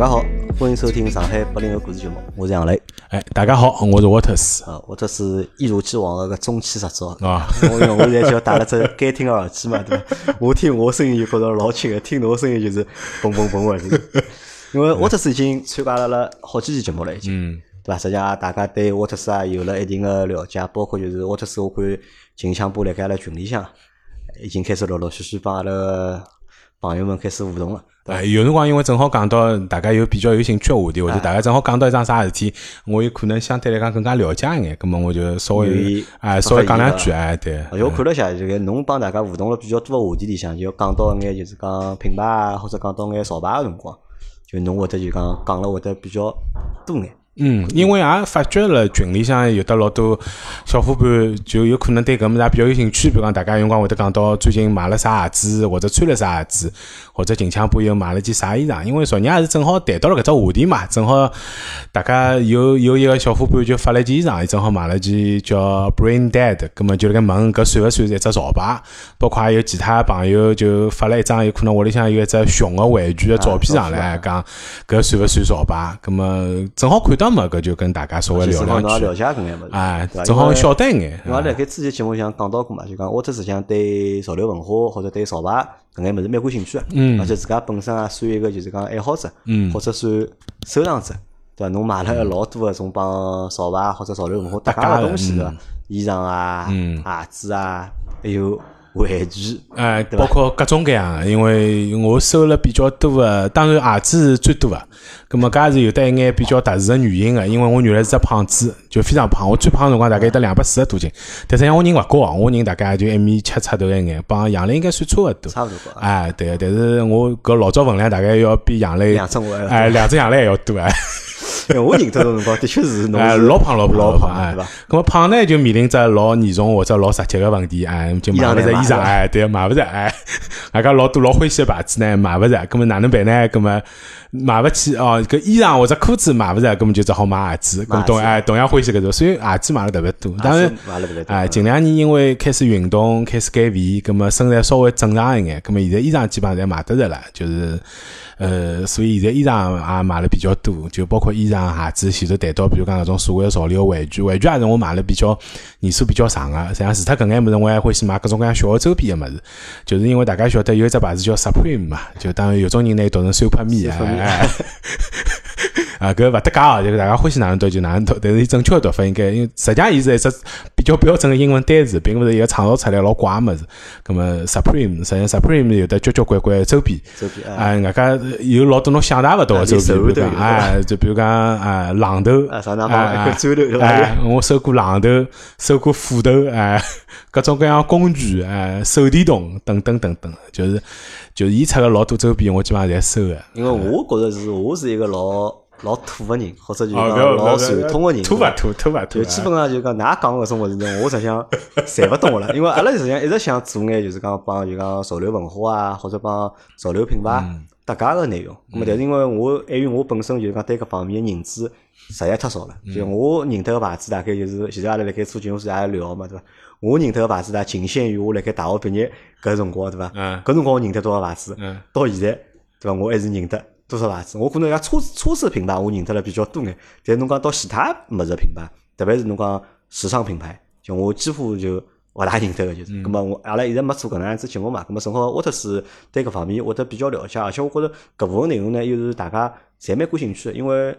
家好，欢迎收听上海八零后故事节目，我是杨磊。哎，大家好，我是沃特斯。啊，沃特斯一如既往的个中气十足啊！我我现在就戴了只监听耳机嘛，对吧？我听我声音就觉着老轻的，听侬声音就是嘣嘣嘣的。因为沃特斯已经参加了了好几期节目了，已经，对吧？实际上大家对沃特斯啊有了一定的了解，包括就是沃特斯，我看近腔部辣盖阿拉群里向已经开始陆陆续续帮阿拉朋友们开始互动了。哎，有辰光因为正好讲到大家有比较有兴趣的话题，或者大家正好讲到一桩啥事体，我有可能相对来讲更加了解一眼，咁么我就稍微哎稍微讲两句哎，对。我看了下，这个侬帮大家互动了比较多的话题里向，就讲到眼就是讲品牌啊，或者讲到眼潮牌的辰光，就侬会得就讲讲了会得比较多眼。嗯，因为也发觉了群里向有的老多小伙伴，就有可能对搿物事比较有兴趣。比如讲，大家有辰光会得讲到最近买了啥鞋子，或者穿了啥鞋子，或者近腔部又买了件啥衣裳。因为昨日也是正好谈到了搿只话题嘛，正好大家有有一个小伙伴就发了件衣裳，伊正好买了件叫 Brain Dead，葛末就辣盖问搿算勿算是一只潮牌？包括还有其他朋友就发了一张有可能屋里向有一只熊个玩具个照片上来，讲搿算勿算潮牌？葛末正好看到。么搿就跟大家稍微聊两句，了解搿眼物事，哎，正好晓得一眼。因为辣盖之前节目上讲到过嘛，就讲沃特实际上对潮流文化或者对潮牌搿眼物事蛮感兴趣个，嗯，而且自家本身也算一个就是讲爱好者，嗯，或者算收藏者，对伐？侬买了老多个种帮潮牌或者潮流文化搭界个东西，对伐？衣裳啊，鞋子啊，还有。玩具，哎，包括各种各样，因为我收了比较多的，当然鞋子是最多的。咁么，搿也是有得一眼比较特殊的原因的，因为我原来是只胖子，就非常胖。我最胖辰光大概得两百四十多斤，但是像我人勿高，我人大概就一米七出头一眼，帮杨磊应该算差勿多。差勿多。哎，对，但是我搿老早分量大概要比杨磊两只我哎，两只杨磊还要多哎。我认得的辰光，的确是哎，老胖老胖老胖，哎，那么胖呢，就面临着老严重或者老实际个问题，哎，就买勿着衣裳，哎，对，买勿着，哎，大家老多老欢喜个牌子呢，买勿着，咁么哪能办呢？咁么买勿起哦，搿衣裳或者裤子买勿着，咁么就只好买鞋子，咁同哎同样欢喜搿种，所以鞋子买了特别多。当然，哎，近两年因为开始运动，开始减肥，咁么身材稍微正常一眼，咁么现在衣裳基本上侪买得着了，就是。呃，所以现在衣裳也买了比较多，就包括衣裳、鞋子，前头谈到，比如讲那种所谓的潮流玩具，玩具也是我买了比较年数比较长个。像除脱搿眼物事，我还欢喜买各种各样小个周边个物事，就是因为大家晓得有一只牌子叫 Supreme 嘛，就当然有种人呢读成 Super Me 啊。啊，搿勿搭界哦，就大家欢喜哪能读就哪能读，但是伊正确的读法应该，因为实际上伊是一只比较标准的英文单词，并勿是一个创造出来老怪个物事。葛么 Supreme，实际上 Supreme 有得交交关关周边，周边啊，外加有老多侬想象勿到个周边，比如讲，哎，就比如讲啊，榔头，啊，一砖头，哎，我收过榔头，收过斧头，哎，各种各样工具，哎，手电筒等等等等，就是就是伊出个老多周边，我基本上侪收个。因为我觉着是我是一个老。老土个人，或者就讲老传统个人，土勿土，土勿土，就基本上就讲，㑚讲搿种物事呢，我实际上侪勿懂个了。因为阿拉实际上一直想做眼，就是讲帮就讲潮流文化啊，或者帮潮流品牌搭界个内容。咁么，但是因为我碍于我本身就是讲对搿方面个认知实在太少了。就我认得个牌子，大概就是现在阿拉辣盖做节目时也聊嘛，对伐？我认得个牌子呢，仅限于我辣盖大学毕业搿辰光，对伐？嗯。搿辰光我认得多少牌子？嗯。到现在，对伐？我还是认得。多少牌子？我可能像车车子品牌，我认得了比较多眼。但侬讲到其他物事品牌，特别是侬讲时尚品牌，就我几乎就勿大认得个，就是。咁么我阿拉一直没做搿能样子节目嘛？咁么正好沃特斯对搿方面会得比较了解，而且我觉着搿部分内容呢，又是大家侪蛮感兴趣个。因为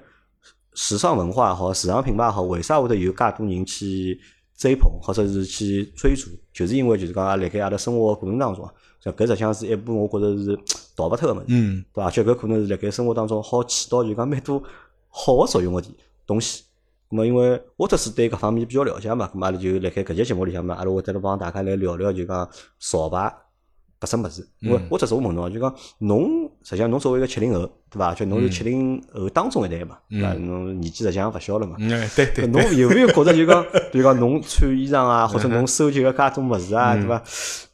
时尚文化也好，时尚品牌也好，为啥会得有介多人去追捧或者是去追逐？就是因为就是讲辣盖阿拉生活过程当中。像搿实际上是一部我觉着是逃勿脱个物事，对伐？而且搿可能是辣盖生活当中好起到就讲蛮多好个作用个东西。咁么因为沃特斯对搿方面比较了解嘛，咁阿拉就辣盖搿节节目里向嘛，阿拉会得来帮大家来聊聊就讲潮牌。搿只物事，因为我只是我问侬，就讲侬实际上侬作为一个七零后，对伐？就侬是七零后当中一代嘛，对伐？侬年纪实际上勿小了嘛。对对。侬有没有觉着就讲，比如讲侬穿衣裳啊，或者侬收集个介种物事啊，对伐？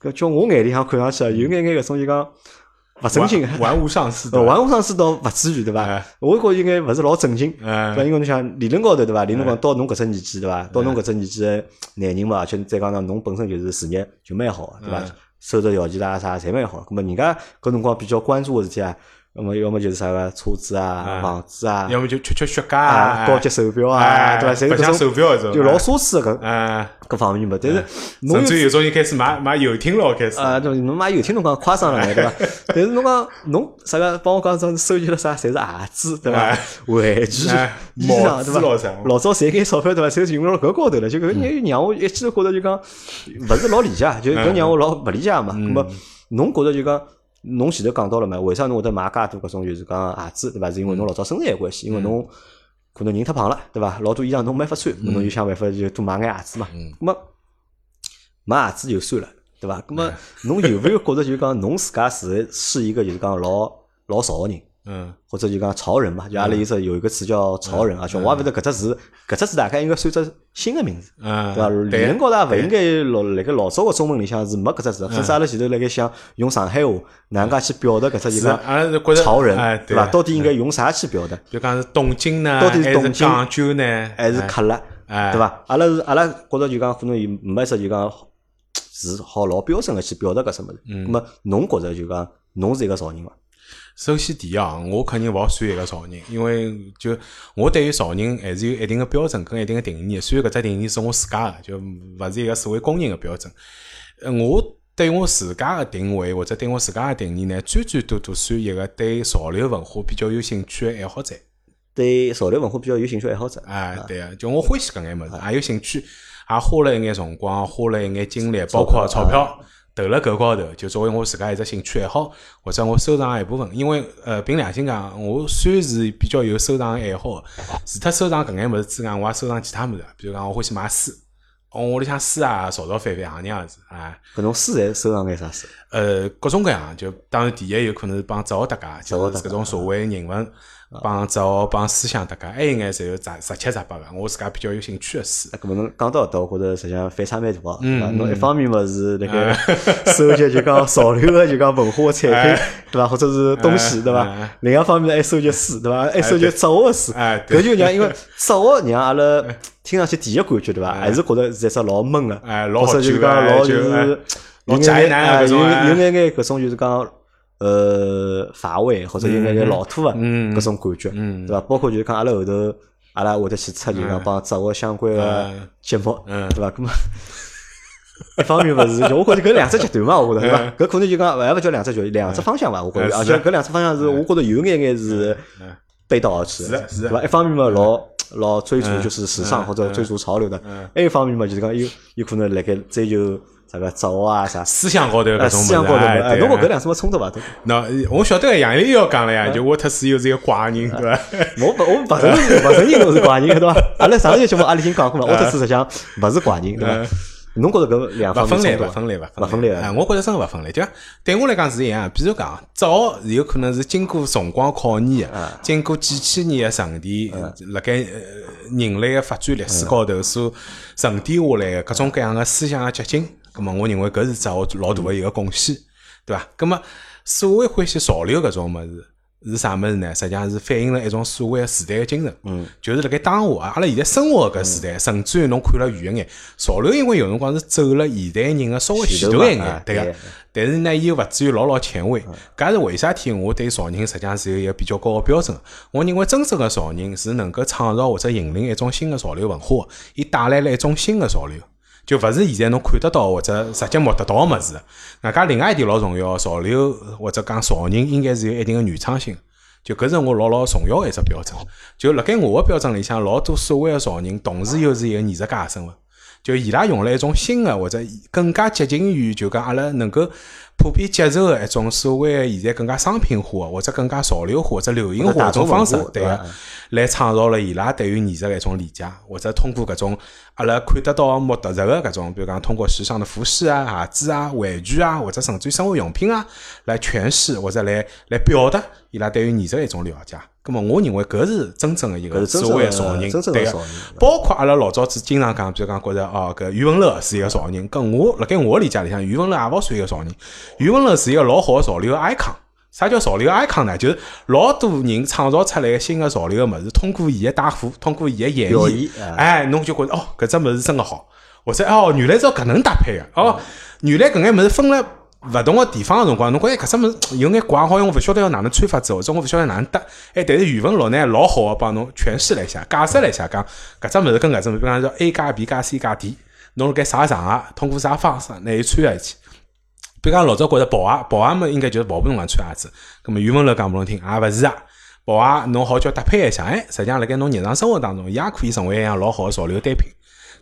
搿叫我眼里向看上去啊，有眼眼搿种就讲勿正经，玩物丧志，玩物丧志倒勿至于，对伐？我觉应该勿是老正经，对伐？因为侬想理论高头，对伐？理论讲到侬搿只年纪，对伐？到侬搿只年纪个男人嘛，而且再讲呢，侬本身就是事业就蛮好，对伐？收入条件啦啥侪蛮好，咁么人家搿辰光比较关注个事体啊，那么要么就是啥个车子啊、房子啊，要么就吃吃雪茄啊、高级手表啊，对伐？侪白相手表搿种，就老奢侈个搿各方面嘛。但是，甚至有种人开始买买游艇咯，开始啊，对，侬买游艇侬讲夸张了，对伐？但是侬讲侬啥个帮我讲种收集了啥，侪是鞋子，对伐？玩具、衣裳，对伐？老早赚眼钞票，对伐？侪用辣搿高头了，就搿让让我一记头觉着就讲勿是老理解，就搿让我老勿理解嘛。那么，侬觉着就讲？侬前头讲到了嘛？为啥侬会得买介多搿种就是讲鞋子，对伐？是因为侬老早身材个关系，因为侬可能人太胖了，对伐？老多衣裳侬没法穿，侬就想办法就多买眼鞋子嘛。咾么买鞋子就算了，对伐？咾么 侬有没有觉着就讲侬自家是是一个就是讲老老潮个人？嗯，或者就讲潮人嘛，就阿拉意思有一个词叫潮人啊，我也勿晓得搿只词，搿只词大概应该算只新的名字，对伐？理论高头勿应该老辣盖老早个中文里向是没搿只词，甚至阿拉前头辣盖想用上海话哪能介去表达搿只一个潮人，对伐？到底应该用啥去表达？就讲是东京呢，到底是东京讲究呢，还是克勒，对伐？阿拉是阿拉觉着就讲可能没只就讲是好老标准个去表达搿什物事。那么侬觉着就讲侬是一个潮人伐？首先，第一啊，我肯定勿好算一个潮人，因为就我对于潮人还是有一定的标准跟一定的定义。虽然搿只定义是我自家的，就勿是一个所谓公认的标准。呃，我对我自家的定位或者对我自家的定义呢，最最多多算一个对潮流文化比较有兴趣的爱好者。对潮流文化比较有兴趣爱好者。哎，对啊，就我欢喜搿眼物事，也有兴趣，也花了一眼辰光，花了一眼精力，包括钞票。投了搿高头，就作为我自家一只兴趣爱好，或者我收藏一部分。因为呃，凭良心讲，我算是比较有收藏爱好，除脱收藏搿眼物事之外，我也收藏其他物事。比如讲，我欢喜买书，我屋里向书啊，潮潮翻翻，行样子啊。搿种书侪收藏眼啥书？呃，各种各样，就当然第一有可能是帮哲学搭界，就是搿种社会人文。帮哲学、帮思想，大家还有眼侪有杂十七杂八个，我自家比较有兴趣个书。搿么侬讲到搿搭，我觉着实际上反差蛮大哦。嗯，侬一方面嘛是那个 收集就讲潮流个就讲文化产品，对伐？或者是东西，对伐？另一方面还收集书，对伐？还收集哲学的书。搿就让因为 哲学让阿拉听上去第一感觉，对伐？还是觉着是一只老闷个，或者就讲老就是老宅男有有眼眼搿种就是讲。呃，乏味或者有眼眼老土个搿种感觉，对伐？包括就是讲阿拉后头，阿拉会得去出就讲帮哲学相关个节目，对伐？搿么 一方面勿是，就我觉着搿两只极端嘛，我觉着对伐？搿可能就讲还勿叫两只极端，两只方向伐？我觉着，而且搿两只方向是我觉着有眼眼是背道而驰，对伐？一方面嘛，老老追逐就是时尚或者追逐潮流的，还一方面嘛，就是讲有有可能辣盖追求。啥个哲学啊啥？思想高头搿种思想高头哎，侬讲搿两什么冲突伐？那我晓得杨丽要讲了呀，就沃特斯又是一个怪人，对伐？我不我不承认，不承认侬是怪人，对伐？阿拉上一节节目阿拉已经讲过了，沃特斯实际上勿是怪人，对伐？侬觉着搿两方分类勿分类勿勿分类啊？我觉着真个勿分类，就对我来讲是一样。比如讲，哲学是有可能是经过辰光考验的，经过几千年的沉淀，辣盖人类的发展历史高头所沉淀下来的各种各样的思想的结晶。咁么，我认为搿是只我老大个一个贡献，对伐？咁么，所谓欢喜潮流搿种物事是啥物事呢？实际上是反映了一种所谓时代个精神，嗯，就是辣盖当下啊，阿拉现在生活搿时代，甚至于侬看了远一眼，潮流因为有辰光是走了现代人个稍微前头一眼，对个。但是呢，又勿至于老老前卫。搿是为啥体？我对潮人实际上是有一个比较高个标准。我认为真正个潮人是能够创造或者引领一种新个潮流文化，伊带来了一种新个潮流。就勿是现在侬看得到或者直接摸得到个物事。外加另外一点老重要，潮流或者讲潮人应该是有一定个原创性。就搿是我老老重要个一只标准。就辣盖我个标准里向，老多所谓个潮人，同时又是一个艺术家个身份。就伊拉用了一种新的或者更加接近于就讲阿拉能够。普遍接受的一种所谓现在更加商品化或者更加潮流化或者流行化一种方式，对个，来创造了伊拉对于艺术的一种理解，或者通过搿种阿拉看得到摸得着的搿种，比如讲通过时尚的服饰啊、鞋子啊、玩具啊，或者甚至于生活用品啊，来诠释或者来来表达伊拉对于艺术的一种了解。咁么，我认为搿是真正的一个所谓潮人，对个，包括阿拉老早子经常讲，比如讲觉着哦，搿余文乐是一个潮人，跟我辣盖我理解里向，余文乐也勿算一个潮人。余文乐是一个老好的潮流的 icon。啥叫潮流 icon 呢？就是老多人创造出来个新的潮流个物事，通过伊个带货，通过伊个演绎，哎，侬就觉着哦，搿只物事真个好。或者哦，原来是要搿能搭配个，哦，原来搿眼物事分了。勿同个地方个辰光，侬觉着搿只物事有眼怪，好像我勿晓得要哪能穿法子，或者我勿晓得哪能搭。哎，但是语文录呢，老好个帮侬诠释了一下，解释了一下，讲搿只物事跟搿只物事，比方说 A 加 B 加 C 加 D，侬辣盖啥场合，通过啥方式拿伊穿下去。比如讲老早觉着跑鞋，跑鞋么应该就是跑步辰光穿鞋子。葛末语文来讲拨侬听，也勿是啊。跑鞋侬好叫搭配一下，哎，实际上辣盖侬日常生活当中，伊也可以成为一样老好个潮流单品。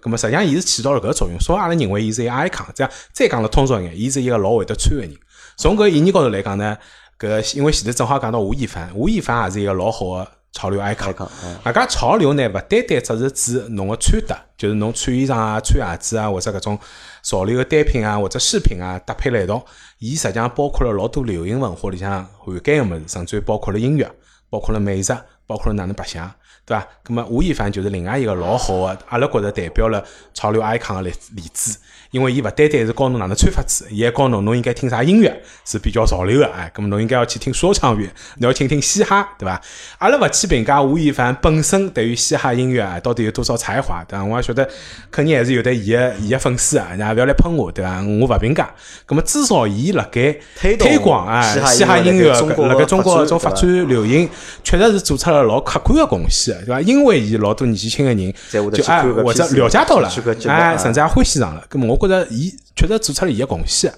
咁么实际上，伊是起到了搿个作用，所以阿拉认为伊是一个 icon。这样再讲了通俗一眼，伊是一个老会得穿个人。从搿意义高头来讲呢，搿因为前头正好讲到吴亦凡，吴亦凡也是一个老好个潮流 icon。外加潮流呢，勿单单只是指侬个穿搭，就是侬穿衣裳啊、穿鞋子啊，或者搿种潮流个单品啊，或者饰品啊搭配辣一道，伊实际上包括了老多流行文化里向涵盖个物事，甚至于包括了音乐，包括了美食，包括了哪能白相。对伐？那么吴亦凡就是另外一个老好个，阿拉觉着代表了潮流 icon 的例例子，因为伊勿单单是教侬哪能穿法子，伊还教侬侬应该听啥音乐是比较潮流个，哎，咁么侬应该要去听说唱乐，侬要听听嘻哈，对伐？阿拉勿去评价吴亦凡本身对于嘻哈音乐啊到底有多少才华，对伐？我也晓得肯定还是有的伊个伊个粉丝啊，家勿要来喷我，对伐？我勿评价。咁么至少伊辣盖推广啊嘻哈音乐，辣盖中国种发展流行，确实是做出了老客观个贡献。对伐？因为伊老多年纪轻个人就哎或者了解到了，哎，甚至也欢喜上了。咁么，我觉着伊确实做出了伊个贡献。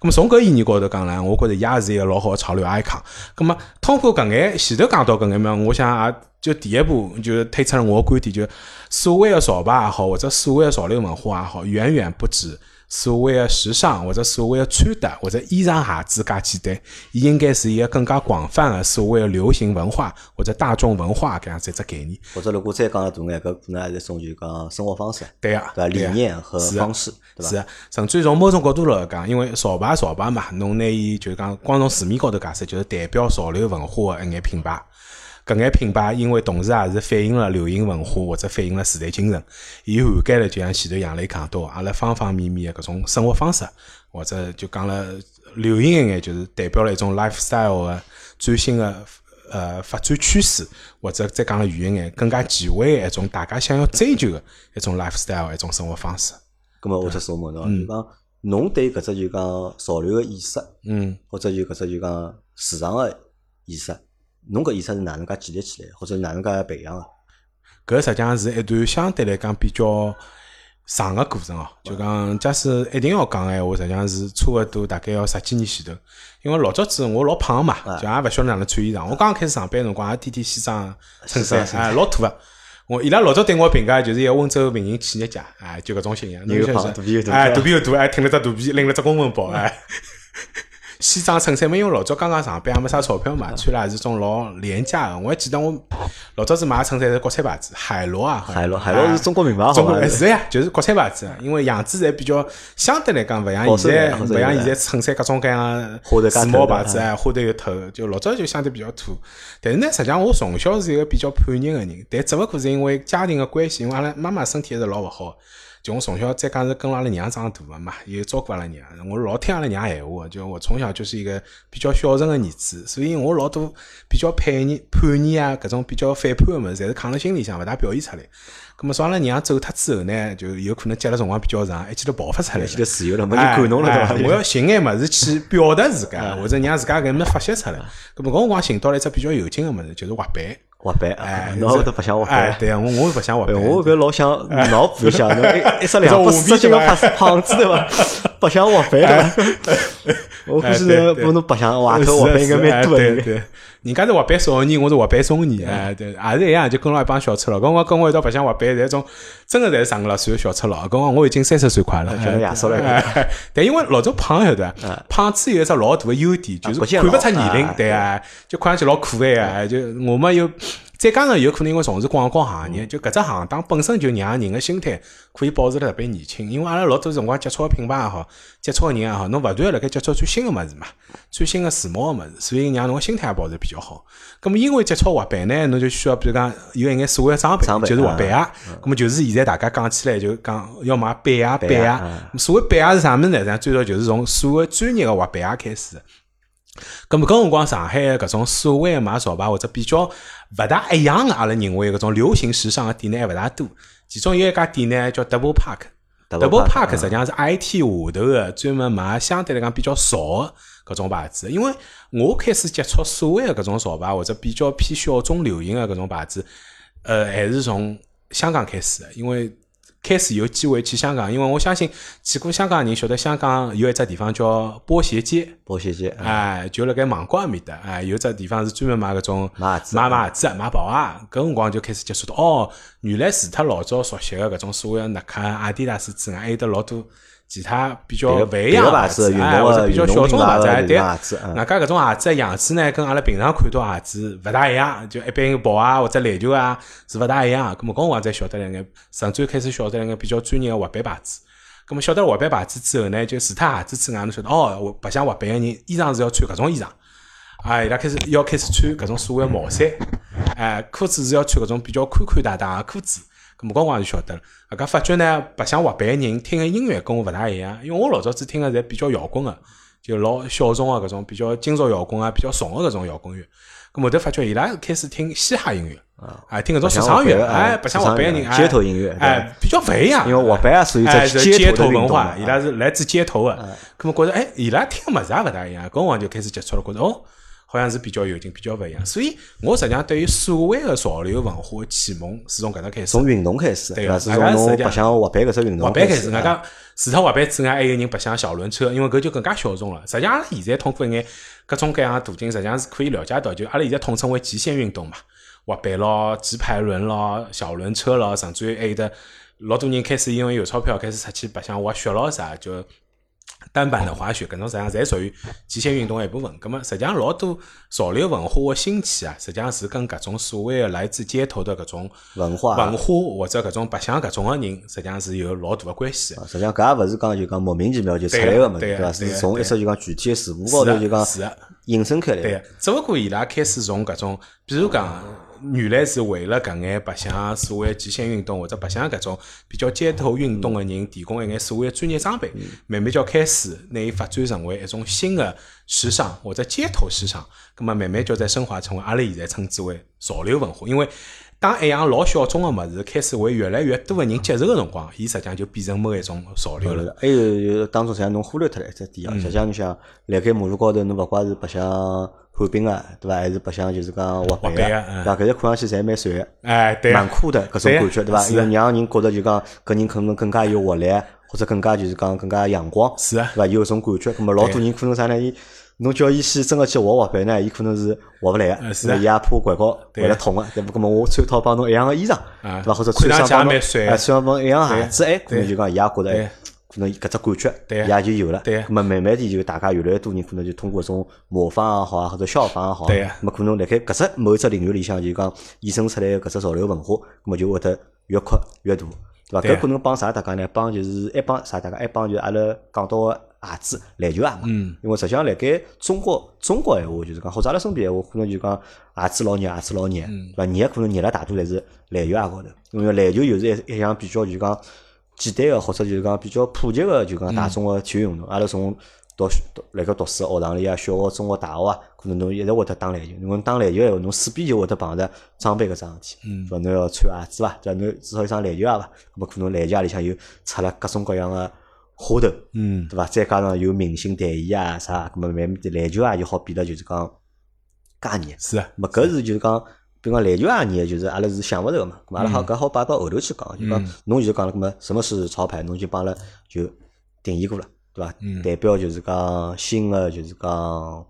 咁么，从搿意义高头讲呢，我觉着伊也是一个老好个潮流 icon。咁么，通过搿眼前头讲到搿眼么，我想也就第一步就推出了我个观点，就所谓个潮牌也好，或者所谓个潮流文化也好，远远不止。所谓的时尚，或者所谓的穿搭，或者衣裳鞋子，介简单，伊应该是一个更加广泛的所谓的流行文化或者大众文化搿样子一只概念。或者如果再讲大眼，搿可能还是一种就讲生活方式，对啊，对理念和方式，对是，甚至从某种角度来讲，因为潮牌潮牌嘛，侬拿伊就讲光从字面高头解释，就是代表潮流文化的一眼品牌。搿眼品牌，因为同时也是反映了流行文化或者反映了时代精神，伊涵盖了就像前头杨磊讲到，阿拉方方面面的搿种生活方式，或者就讲了流行一眼，就是代表了一种 lifestyle 的最新的呃发展趋势，或者再讲了远一眼，更加前卫的一种大家想要追求的一种 lifestyle 一种生活方式。咁么，我只说问侬，就讲侬对搿只就讲潮流的意识，嗯，或者就搿只就讲时尚的意识。侬搿意识是哪能介建立起来，或者哪能介培养个？搿实际上是一段相对来讲比较长个过程哦。就讲假使一定要讲闲话，实际上是差勿多大概要十几年前头。因为老早子我老胖个嘛，就也勿晓得哪能穿衣裳。我刚刚开始上班辰光，也天天西装衬衫，哎，老土个。我伊拉老早对我评价就是一个温州民营企业家，哎，就搿种形象。又胖，肚皮又大，哎，肚皮又大，还挺了只肚皮，拎了只公文包，哎。西装衬衫嘛，因为老早刚刚上班也没啥钞票嘛，穿了也是种老廉价的。我还记得我老早子买衬衫是国产牌子，海螺啊，海螺，海螺是中国名牌，中国是呀，就是国产牌子。因为样子还比较相对来讲，勿像现在，勿像现在衬衫各种各样时髦牌子啊，花头又透，就老早就相对比较土。但是呢，实际上我从小是一个比较叛逆的人，但只勿过是因为家庭的关系，因为阿拉妈妈身体还是老勿好。就我从小再讲是跟阿拉娘长大的嘛，也照顾阿拉娘，我老听阿拉娘闲话。就我从小就是一个比较孝顺个儿子，所以我老多比较叛逆、叛逆啊，搿种比较反叛个物事，侪是藏辣心里向，勿大表现出来。咁么，说阿拉娘走脱之后呢，就有可能接了辰光比较长，一记头爆发出来，一记头自由了，没人管侬了，对伐？我要寻眼物事去表达自家，或者让自家搿么发泄出来。咁么，搿辰光寻到了一只比较有劲个物事，就是滑板。滑板，哎，侬会得白相滑板？对啊，我我会白相滑板。我搿老想脑补一下，侬一一两不使劲个胖胖子对伐？白相滑板 对伐？我估计侬不侬白相滑头滑板应该蛮多的。人家是滑板少年，我是滑板中年，哎，对，也是一样，就跟牢一帮小赤佬。跟我跟我一道白相滑板，这种真的是上个老岁的小赤佬。跟我我已经三十岁快了，就亚叔了。但因为老早胖晓得，胖子有一只老大的优点，就是看不出年龄，对啊，就看上去老可爱啊。就我们有。再加上有可能因为从事广告行业，就搿只行当本身就让人个心态可以保持得特别年轻。因为阿拉老多辰光接触个品牌也好，接触个人也好，侬勿断辣盖接触最新个物事嘛，最新个时髦个物事，所以让侬个心态也保持比较好。咁么因为接触滑板呢，侬就需要比如讲有一眼所谓个装备，就是滑板啊。咁么就是现在大家讲起来就讲要买板啊板啊。所谓板啊是啥物事呢？最早就是从所谓专业个滑板啊开始。咁么搿辰光上海搿种所谓个买潮牌或者比较勿大一样个，阿拉认为搿种流行时尚个店呢还勿大多。其中有一家店呢叫 Double Park，Double Park 实际上是 IT 下头个专门卖相对来讲比较潮个搿种牌子。因为我开始接触所谓个搿种潮牌或者比较偏小众流行个搿种牌子，呃，还是从香港开始的，因为。开始有机会去香港，因为我相信去过香港人晓得香港有一只地方叫波鞋街，波鞋街，哎，就辣盖芒果埃面搭，哎，有只地方是专门卖搿种买买鞋子、买跑鞋。搿辰光就开始接触到，哦，原来除脱老早熟悉个搿种所谓个耐克、阿迪达斯之外，还有得老多其他比较勿一样牌子，哎，或者比较小众牌子，对。子，外加搿种鞋子个样子呢，跟阿拉平常看到鞋子勿大一样，就一般跑啊或者篮球啊是勿大一样。搿么搿辰光才晓得了眼，甚至开始晓得了眼比较专业个滑板牌子。搿么晓得滑板牌子之后呢，就除脱鞋子之外，侬晓得哦，白相滑板个人衣裳是要穿搿种衣裳，啊，伊拉开始要开始穿搿种所谓毛衫，哎，裤子是要穿搿种比较宽宽大大个裤子。搿么光光就晓得了，啊，搿发觉呢，白相滑板个人听个音乐跟我勿大一样，因为我老早子听个侪比较摇滚个，就老小众个搿种比较金属摇滚啊，比较重个搿种摇滚乐。搿么头发觉伊拉开始听嘻哈音乐，啊，听搿种说唱乐，哎，白相滑板个人，街头音乐，哎，比较勿一样。因为滑板啊属于在街头文化，伊拉是来自街头个。搿么觉着，哎，伊拉听物事也勿大一样。搿辰光就开始接触了，觉着哦。好像是比较有劲，比较勿一样，所以我实际上对于所谓的潮流文化启蒙是从搿搭开始，从运动开始，对个，是从侬白相滑板搿只运动滑板开始。外加除脱滑板之外，还有人白相小轮车，因为搿就更加小众了。实际上，阿拉现在通过一眼各种各样途径，实际上是可以了解到，就阿拉现在统称为极限运动嘛，滑板咯、直排轮咯、小轮车咯，甚至于还有的老多人开始。因为有钞票开始。出去白相滑雪咯啥就。单板的滑雪，搿种实际上侪属于极限运动一部分。葛末实际上老多潮流文化的兴起啊，实际上是跟搿种所谓的来自街头的搿种文化文化或者搿种白相搿种个人，实际上是有老大的关系。实际上搿也勿是讲就讲莫名其妙就出来个物事，对伐？是从一只就讲具体的事物高头就讲引申开来。对，只勿过伊拉开始从搿种，比如讲。原来是为了搿眼白相所谓极限运动或者白相搿种比较街头运动的人提供一眼所谓专业装备，慢慢叫开始，拿伊发展成为一种新的时尚或者街头时尚，葛末慢慢叫再升华成为阿拉现在称之为潮流文化。因为当一样老小众个物事开始为越来越多个人接受的辰光，伊实际上就变成某一种潮流了。还有当中像侬忽略脱了一只点啊，实际上你想，辣盖马路高头侬勿怪是白相。旱冰啊，对伐？还是白相就是讲滑板个，对伐？搿些看上去侪蛮帅个，哎，对，蛮酷的搿种感觉，对伐？因为让人觉着就讲搿人可能更加有活力，或者更加就是讲更加阳光，是啊，对伐？有搿种感觉，葛末老多人可能啥呢？伊侬叫伊去真个去滑滑板呢，伊可能是滑勿来个，是伊也怕拐角会得痛个，对伐？葛末我穿套帮侬一样个衣裳，对伐？或者穿上帮侬，哎，穿帮侬一样鞋子，哎，可能就讲伊也觉着哎。可能搿只感觉也就有了，咁么慢慢地就大家越来越多人可能就通过种模仿也好啊，或者效仿也好，咁么可能辣盖搿只某一只领域里向就讲衍生出来搿只潮流文化，咁么就会得越扩越大，对伐？搿可能帮啥大家呢？帮就是一帮啥大家一帮就阿拉讲到个鞋子篮球鞋嘛，因为实际上辣盖中国中国闲话就是讲，或者阿拉身边闲话可能就讲鞋子老热，鞋子老热，对伐？热可能热了大多侪是篮球鞋高头，因为篮球又是一一项比较就讲。简单个或者就是讲比较普及个，就讲大众个体育运动。阿拉从读读辣盖读书学堂里啊，小学、中学、大学啊，可能侬一直会得打篮球。侬打篮球闲话，侬势必就会得碰着装备搿桩事体。嗯。说侬要穿鞋子伐？对伐？侬至少一双篮球鞋伐？咾么可能篮球鞋里向又出了各种各样个花头。嗯。对伐？再加上有明星代言啊啥，咾么慢慢的篮球鞋就好变得就是讲加热。是啊。咹搿是就是讲。比如讲篮球啊，热就是阿拉是想勿着个嘛，阿拉好搿好摆到后头去讲，就讲侬就讲了，搿么什么是潮牌，侬就帮阿拉就定义过了，对伐？代表就是讲新个就是讲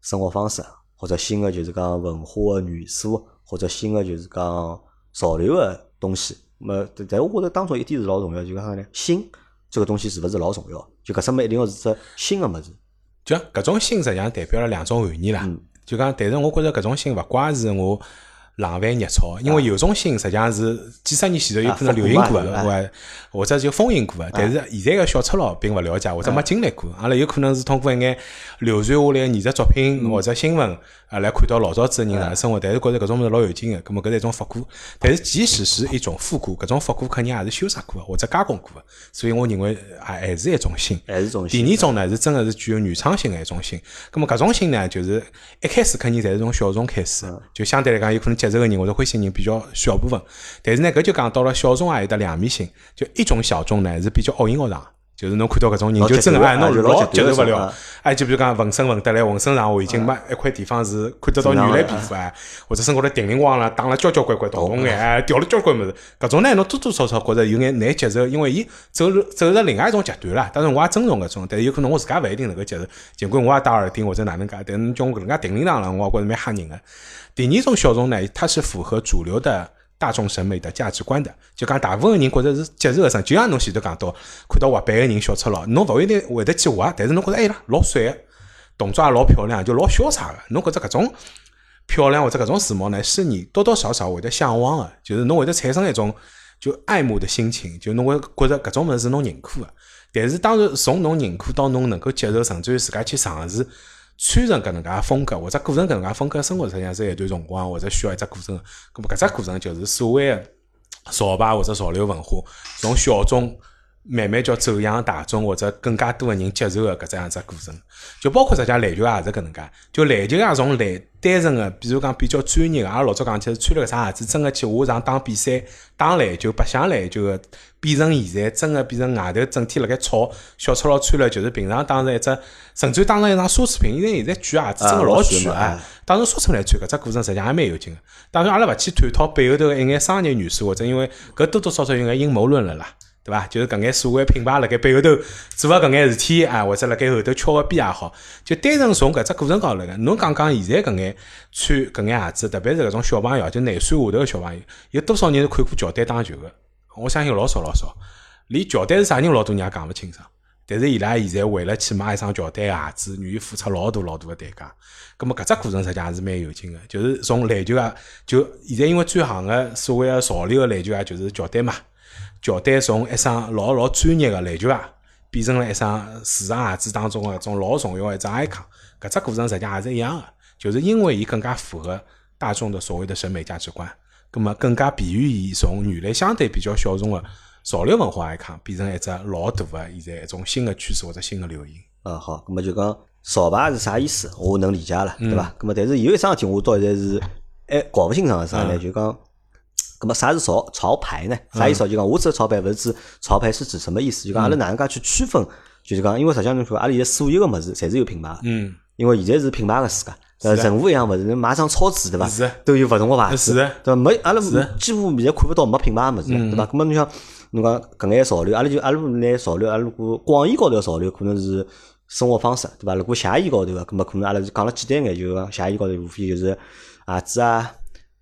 生活方式，或者新个就是讲文化个元素，或者新个就是讲潮流个东西。么，但我觉着当中一点是老重要，就讲啥呢？新这个东西是勿是老重要？就搿什么一定要是只新个物事。就搿种新实际上代表了两种含义啦。就讲，但是我觉着搿种心勿怪是我。浪费热潮，因为有种心实际上是几十年前头有可能流行过的，或或者就风行过的，但是现在个小赤佬并勿了解或者没经历过，阿拉有可能是通过一眼流传下来艺术作品或者新闻啊来看到老早子人哪能生活，但是觉着搿种物事老有劲个，葛末搿是一种复古，但是即使是一种复古，搿种复古肯定也是修饰过或者加工过的，所以我认为还还是一种新。还是种新。第二种呢是真的是具有原创性的一种新，葛末搿种新呢就是一开始肯定侪是从小众开始，就相对来讲有可能接接受个人或者欢喜人比较小部分。但是呢，搿就讲到了小众也有得两面性，就一种小众呢是比较恶形恶状。就是侬看到搿种人，就真个哎，侬老接受勿了。哎，就比如讲纹身纹得来，浑身上我已经没一块地方是看得到原来皮肤哎，或者身高头叮铃咣啷打了交交关关大红眼，掉了交关物事。搿种呢，侬多多少少觉着有眼难接受，因为伊走走入另外一种极端了。当然我也尊重搿种，但是有可能我自家勿一定能够接受。尽管我也戴耳钉或者哪能介，但是叫我搿能介叮铃当啷，我也觉着蛮吓人个。第二种小众呢，它是符合主流的。大众审美的价值观的，就讲大部分人觉着是接受个啥，就像侬前头讲到，看到滑板个人小赤佬，侬勿一定会得去滑，但是侬觉着哎啦，老帅，动作也老漂亮，就老潇洒个。侬觉着搿种漂亮或者搿种时髦呢，是你多多少少会得向往个，就是侬会得产生一种就爱慕的心情，就侬会觉着搿种物事侬认可个。但是当然，从侬认可到侬能够接受，甚至于自家去尝试。穿成搿能介风格，或者过成搿能介风格生活，实际上是一段辰光，或者需要一只过程。咁么搿只过程就是所谓的潮牌或者潮流文化，从小众。慢慢叫走向大众或者更加多个人接受个搿只样子过程，就包括实际篮球也是搿能介，就篮球也从篮单纯个，比如讲比较专业个，阿拉老早讲起是穿了个啥鞋子，真个去下场打比赛、打篮球、白相篮球个，变成现在真个变成外头整天辣盖炒小赤佬穿了，就是平常当成一只，甚至当成一双奢侈品，因为现在举鞋子真个老贵啊，当成奢侈品来穿，搿只过程实际上还蛮有劲个。当然阿拉勿去探讨背后头一眼商业元素，或者因为搿多多少少有眼阴谋论了啦。对伐？就是搿眼所谓品牌辣盖背后头做个搿眼事体啊，或者辣盖后头敲个边也好，就单纯从搿只过程高头来讲，侬讲讲现在搿眼穿搿眼鞋子，特别是搿种小朋友，就廿岁下头个小朋友，有多少人是看过乔丹打球个？我相信老少老少，连乔丹是啥人，老多人也讲勿清爽。但是伊拉现在为了去买一双乔丹鞋子，愿意付出老大老大个代价。葛末搿只过程实际也是蛮有劲个，就是从篮球啊，就现在因为转行个所谓个潮流个篮球啊，就是乔丹嘛。乔丹从一双老老专业个篮球鞋，变成了一双时尚鞋子当中个一种老重要的一只 icon。搿只过程实际上也是一样个，就是因为伊更加符合大众的所谓的审美价值观，葛末更加便于伊从原来相对比较小众个潮流文化 icon 变成一只老大个现在一种新的趋势或者新的流行。嗯，好，葛末就讲潮牌是啥意思，我能理解了，对伐？葛末但是有一桩事体我到现在是还搞勿清爽个啥呢？就讲。咁么啥是潮潮牌呢？啥意思？就讲我指潮牌，勿是指潮牌是指什么意思？就讲阿拉哪能介去区分？就是讲，因为实际上侬说，阿拉现在所有个物事，侪是有品牌。嗯。因为现在是品牌个世界，呃，任何一样物事，买张超市对伐？是。都有勿同个牌子。是。对伐？没，阿拉几乎现在看勿到没品牌个物事，对伐？咁么侬想，侬讲搿眼潮流，阿拉就阿拉拿潮流，阿拉如果广义高头个潮流，可能是生活方式，对伐？如果狭义高头个，咁么可能阿拉是讲了简单眼，就讲狭义高头无非就是鞋子啊、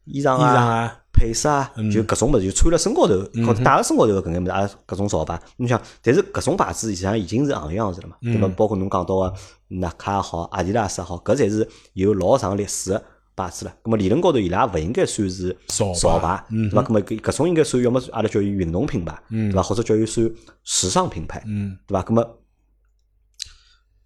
衣裳啊。配饰啊，就搿种物事，就穿辣身高头，或者戴辣身高头搿眼物事，啊，搿种潮牌。侬想，但是搿种牌子实际上已经是行样子了嘛？对伐？包括侬讲到个耐克好、阿迪达斯也好，搿侪是有老长历史个牌子了。葛末理论高头伊拉勿应该算是潮牌，对伐？葛末搿搿种应该算要么阿拉叫伊运动品牌，对伐？或者叫伊算时尚品牌，对伐？葛末。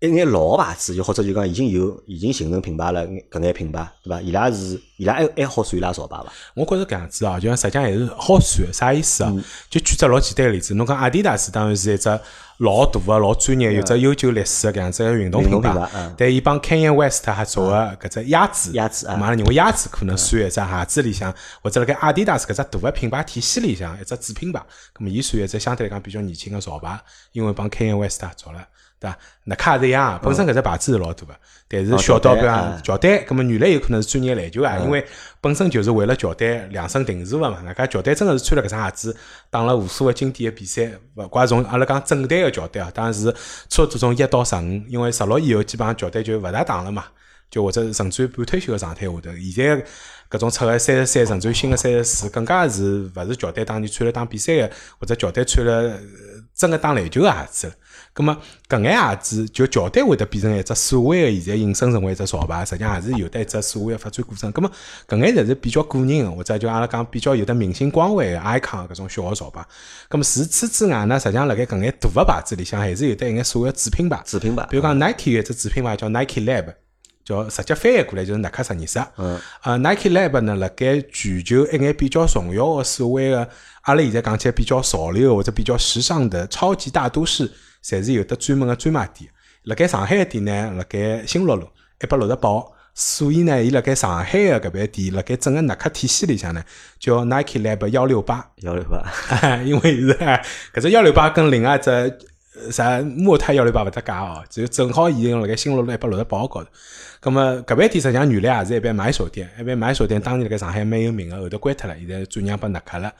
一眼老牌子，就或者就讲已经有已经形成品牌了，搿眼品牌，对伐？伊拉是伊拉还还好算伊拉潮牌伐？我觉着搿样子啊，就讲实际上还是好算，啥意思啊？就举只老简单个例子，侬讲阿迪达斯当然是一只老大个、老专业、有只悠久历史个搿样子个运动品牌，但伊帮 Kanye West 还做个搿只鸭子，鸭子啊，马上认为鸭子可能算一只鞋子里向，或者辣盖阿迪达斯搿只大个品牌体系里向一只子品牌，咁么伊算一只相对来讲比较年轻个潮牌，因为帮 Kanye West 做了。对伐？那卡是一样，本身搿只牌子是老大个，但是小到比方乔丹，葛末原来有可能是专业篮球啊，因为本身就是为了乔丹量身定做个嘛。那家乔丹真个是穿了搿双鞋子，打了无数个经典个比赛，勿怪从阿拉讲正代个乔丹啊，当然是差不多从一到十五，因为十六以后基本上乔丹就勿大打了嘛，就或者甚至于半退休个状态下头。现在搿种出个三十三，甚至于新个三十四，更加是勿是乔丹当年穿了打比赛个，或者乔丹穿了真个打篮球个鞋子。咁么，搿眼鞋子就乔丹会得变成一只所谓个现在引申成为一只潮牌，实际上还是有得一只所谓个发展过程。咁么，搿眼侪是比较个人，或者就阿拉讲比较有得明星光环的 icon 搿种小个潮牌。咁么，除此之外呢，实际上辣盖搿眼大个牌子里向，还是有得一眼所谓子品牌。子品牌，比如讲 Nike 一只子品牌叫 Nike Lab，叫直接翻译过来就是耐克实验室。嗯。呃，Nike Lab 呢，辣盖全球一眼比较重要的所谓的，阿拉现在讲起来比较潮流或者比较时尚的超级大都市。侪是有得专门个专卖店，辣盖上海个店呢，辣盖新六路一百六十八号，所以呢，伊辣盖上海个搿爿店，辣盖整个耐克体系里向呢，叫 Nike Lab 幺六八，幺六八，因为是搿只幺六八跟另外一只啥莫泰幺六八勿搭界哦，就正好已经辣盖新乐路一百六十八号高头。咁么搿爿店实际上原来也是一爿买手店，一爿买手店当年辣盖上海蛮有名个，后头关脱了，现在转让拨耐克了。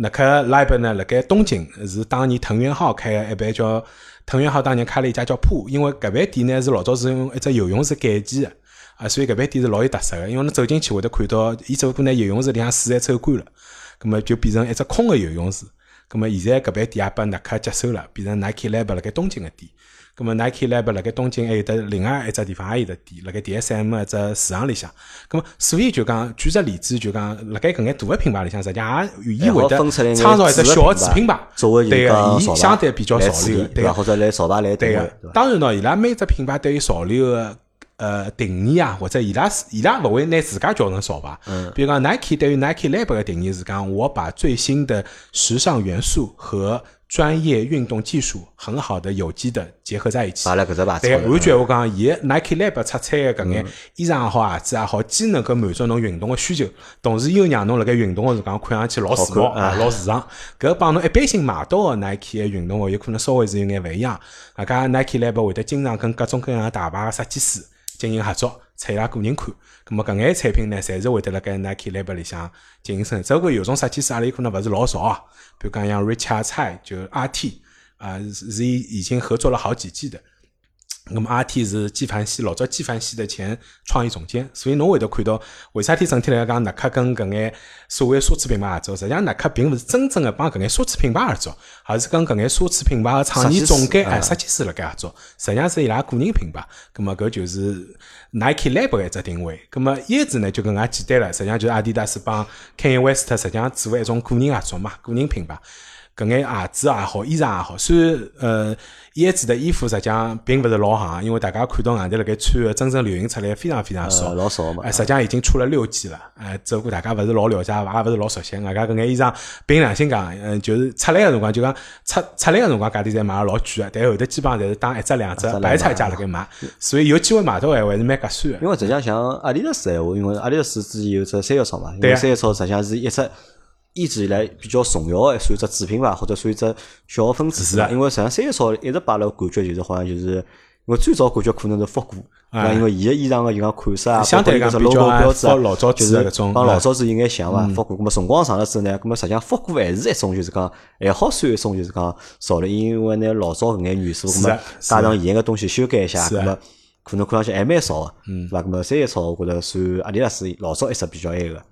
耐克 Lab 呢，辣盖东京是当年藤原浩开个一爿叫藤原浩当年开了一家叫铺，因为搿爿店呢是老早是用一只游泳池改建个。啊，所以搿爿店是老有特色个，因为侬走进去会得看到，伊只不过拿游泳池里向水侪抽干了，葛末就变成一只空个游泳池。葛末现在搿爿店也拨耐克接收了，变成 Nike Lab 辣盖东京个店。葛末 Nike Lab 辣盖东京还有得另外一只地方也有得店，辣盖 DSM 一只市场里向。葛末所以就讲举只例子，就讲辣盖搿眼大个品牌里向，实际上也愿意会得创造一只小个子品牌，作为对个，伊相对比较潮流，对个，或者来潮牌来对个。当然喏，伊拉每只品牌对于潮流个。呃，定义啊，或者伊拉是伊拉勿会拿自家叫成潮牌。嗯。比如讲，Nike 对于 Nike Lab 的定义是讲，我把最新的时尚元素和专业运动技术很好的有机的结合在一起。搿只牌子。对，换句话讲，伊 Nike Lab 出产的搿眼衣裳也好，鞋子也好，既能够满足侬运动的需求，同时又让侬辣盖运动的辰光看上去老时髦啊，老时尚。搿帮侬一般性买到的 Nike 的运动服，有可能稍微是有眼勿一样。大家 Nike Lab 会得经常跟各种各样大牌的设计师。进行合作，出伊拉个人看，咁么搿眼产品呢，侪是会得辣盖 Nike Lab 里向进行生产。只过有种设计师阿拉有可能勿是老少啊，比如讲像 Richard 蔡，就 RT 啊，是已经合作了好几季的。那么 RT 是纪梵希老早纪梵希的前创意总监，所以侬会得看到，为啥体整体来讲，耐克跟搿眼所谓奢侈品牌合作，实际上耐克并勿是真正的帮搿眼奢侈品牌合作，而是跟搿眼奢侈品牌的创意总监哎设计师辣盖合作，实际上是伊拉个人品牌。咁么搿就是 Nike Lab 个一只定位。咁么椰子呢就更加简单了，实际上就是阿迪达斯帮 Kanye West 实际上做一种个人合作嘛，个人品牌。搿眼鞋子也好，衣裳也好，虽然呃，椰子的衣服实际上并勿是老行，因为大家看到外头辣盖穿个真正流行出来非常非常少，老少嘛。实际上已经出了六季了，哎，只不过大家勿是老了解，也勿是老熟悉。外加搿眼衣裳，凭良心讲，嗯，就是出来个辰光，就讲出出来个辰光价钿侪卖了老贵个，但后头基本上侪是当一只两只白菜价辣盖卖，所以有机会买到闲话还是蛮合算个。因为实际上像阿迪达斯闲话，因为阿迪达斯之前有只三叶草嘛，因为三叶草实际上是一只。一直以来比较重要的，算一只子品牌，或者算一只小分子是啊。因为实际上三叶草一直摆了感觉就是好像就是，因为最早感觉可能是复古，啊，因为伊个衣裳个就讲款式啊，相对来讲 logo 标志啊，就是帮老早子有眼像嘛，复古。咁么辰光长了之后呢，咁么实际上复古还是一种就是讲，还好算一种就是讲潮流，因为呢老早搿眼元素，咁么加上现在个东西修改一下，咁么可能看上去还蛮少个，对伐？咁么三叶草我觉着算阿迪达斯老早一直比较埃个，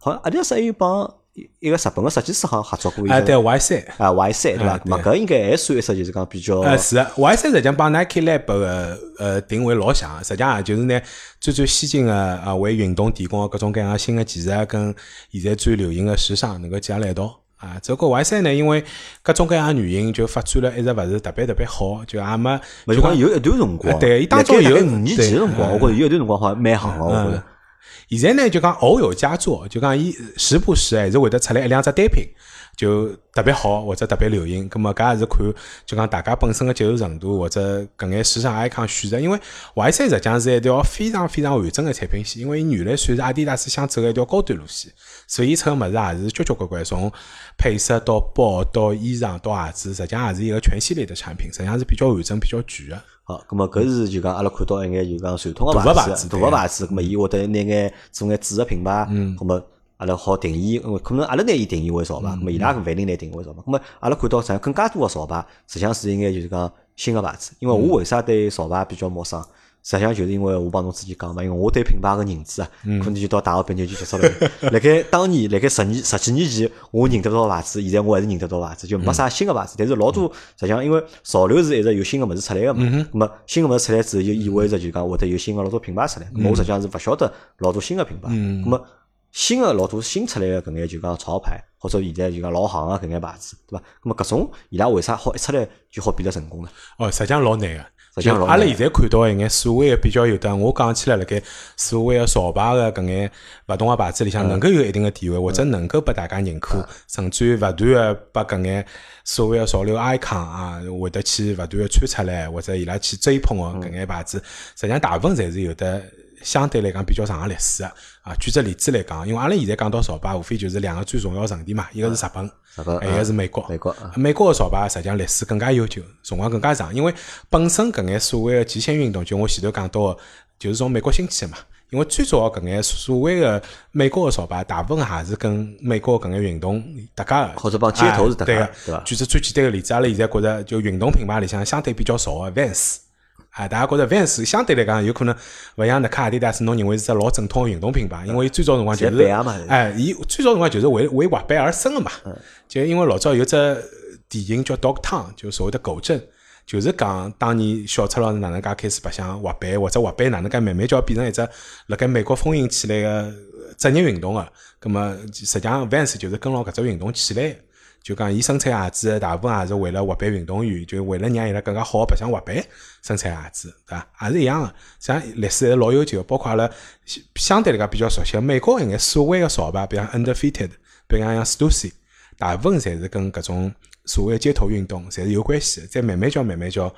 好像阿迪达斯还有帮。一个日本个设计师好像合作过一啊，对 Y 三啊 Y 三对伐？咁搿应该还算一只就是讲比较。呃，是 Y 三实际上帮 Nike Lab 个呃定位老像，实际上就是呢最最先进个啊为运动提供各种各样新的技术啊，跟现在最流行个时尚能够结合辣一道啊。这个 Y 三呢，因为各种各样原因就发展了一直勿是特别特别好，就也没。就讲有一段辰光，对，伊当中有五年前辰光，我觉着有一段辰光好像蛮行个，我觉着。现在呢，就讲偶有佳作，就讲伊时不时还是会得出来一两只单品，就特别好或者特别流行。咁么，搿也是看就讲大家本身的接受程度或者搿眼时尚 icon 选择。因为 Y 三实际上是一条非常非常完整的产品线，因为伊原来算是阿迪达斯想走的一条高端路线，所以出个物事也是交交关关，从配色到包到衣裳到鞋子，实际上也是一个全系列的产品，实际上是比较完整、比较全的。好，咁么搿是就讲阿拉看到一眼就讲传统个牌子，大个牌子，咁么伊会得拿眼做眼主个品牌，咁么阿拉好定义，可能阿拉拿伊定义为潮牌，咁么伊拉勿一定拿定义为潮牌，咁么阿拉看到啥更加多个潮牌，实际上是应该就是讲新个牌子，因为我为啥对潮牌比较陌生？实际上就是因为我帮侬之前讲嘛，因为我对品牌个认知啊，可能就到大学毕业就结束了。辣盖当年，辣盖十年、十几年前，我认得到牌子，现在我还是认得到牌子，就没啥新个牌子。但是老多实际上，因为潮流是一直有新个物事出来个嘛，那么新个物事出来之后，就意味着就讲会得有新个老多品牌出来。我实际上是勿晓得老多新个品牌。那么新个老多新出来个搿眼就讲潮牌，或者现在就讲老行个搿眼牌子，对伐？那么搿种伊拉为啥好一出来就好变得成功呢？哦，实际上老难个。就阿拉现在看到一眼所谓的比较有的，我讲起来辣盖所谓的潮牌的搿眼勿同个牌子里向，能够有一定的地位，或者能够被大家认可，甚至于勿断的把搿眼所谓的潮流 icon 啊，会得去勿断的穿出来，或者伊拉去追捧的搿眼牌子，实际上大部分侪是有的相对来讲比较长个历史啊。举只例子来讲，因为阿拉现在讲到潮牌，无非就是两个最重要阵地嘛，一个是日本，日本，一个是美国。美国，美国个潮牌实际上历史更加悠久，辰光更加长。因为本身搿眼所谓个极限运动，就我前头讲到个，就是从美国兴起个嘛。因为最早搿眼所谓个美国个潮牌，大部分还是跟美国搿眼运动搭界个，或者帮街头是搭界个，对伐？举只最简单个例子，阿拉现在觉着就运动品牌里向相对比较潮个 Vans，啊，大家觉着 Vans 相对来讲有可能勿像耐克、阿迪达斯，侬认为是只老正统个运动品牌，因为最早辰光就是，哎，伊最早辰光就是为为滑板而生个嘛，就因为老早有只电影叫 Dog Town，就所谓的狗镇。就是讲当年小赤佬是哪能介开始白相滑板，或者滑板哪能介慢慢就要变成一只辣盖美国风行起来个职业运动个。咁么实际上 Vans 就是跟牢搿只运动起来，就讲伊生产鞋子大部分也是为了滑板运动员，就为了让伊拉更加好白相滑板生产鞋子，对伐？也是一样个，像历史还是老悠久，包括阿拉相对来讲比较熟悉美国一眼所谓个潮牌，比如讲 Undefeated，比如讲像 Stussy，大部分侪是跟搿种。所谓街头运动，侪是有关系的。再慢慢叫，慢慢叫，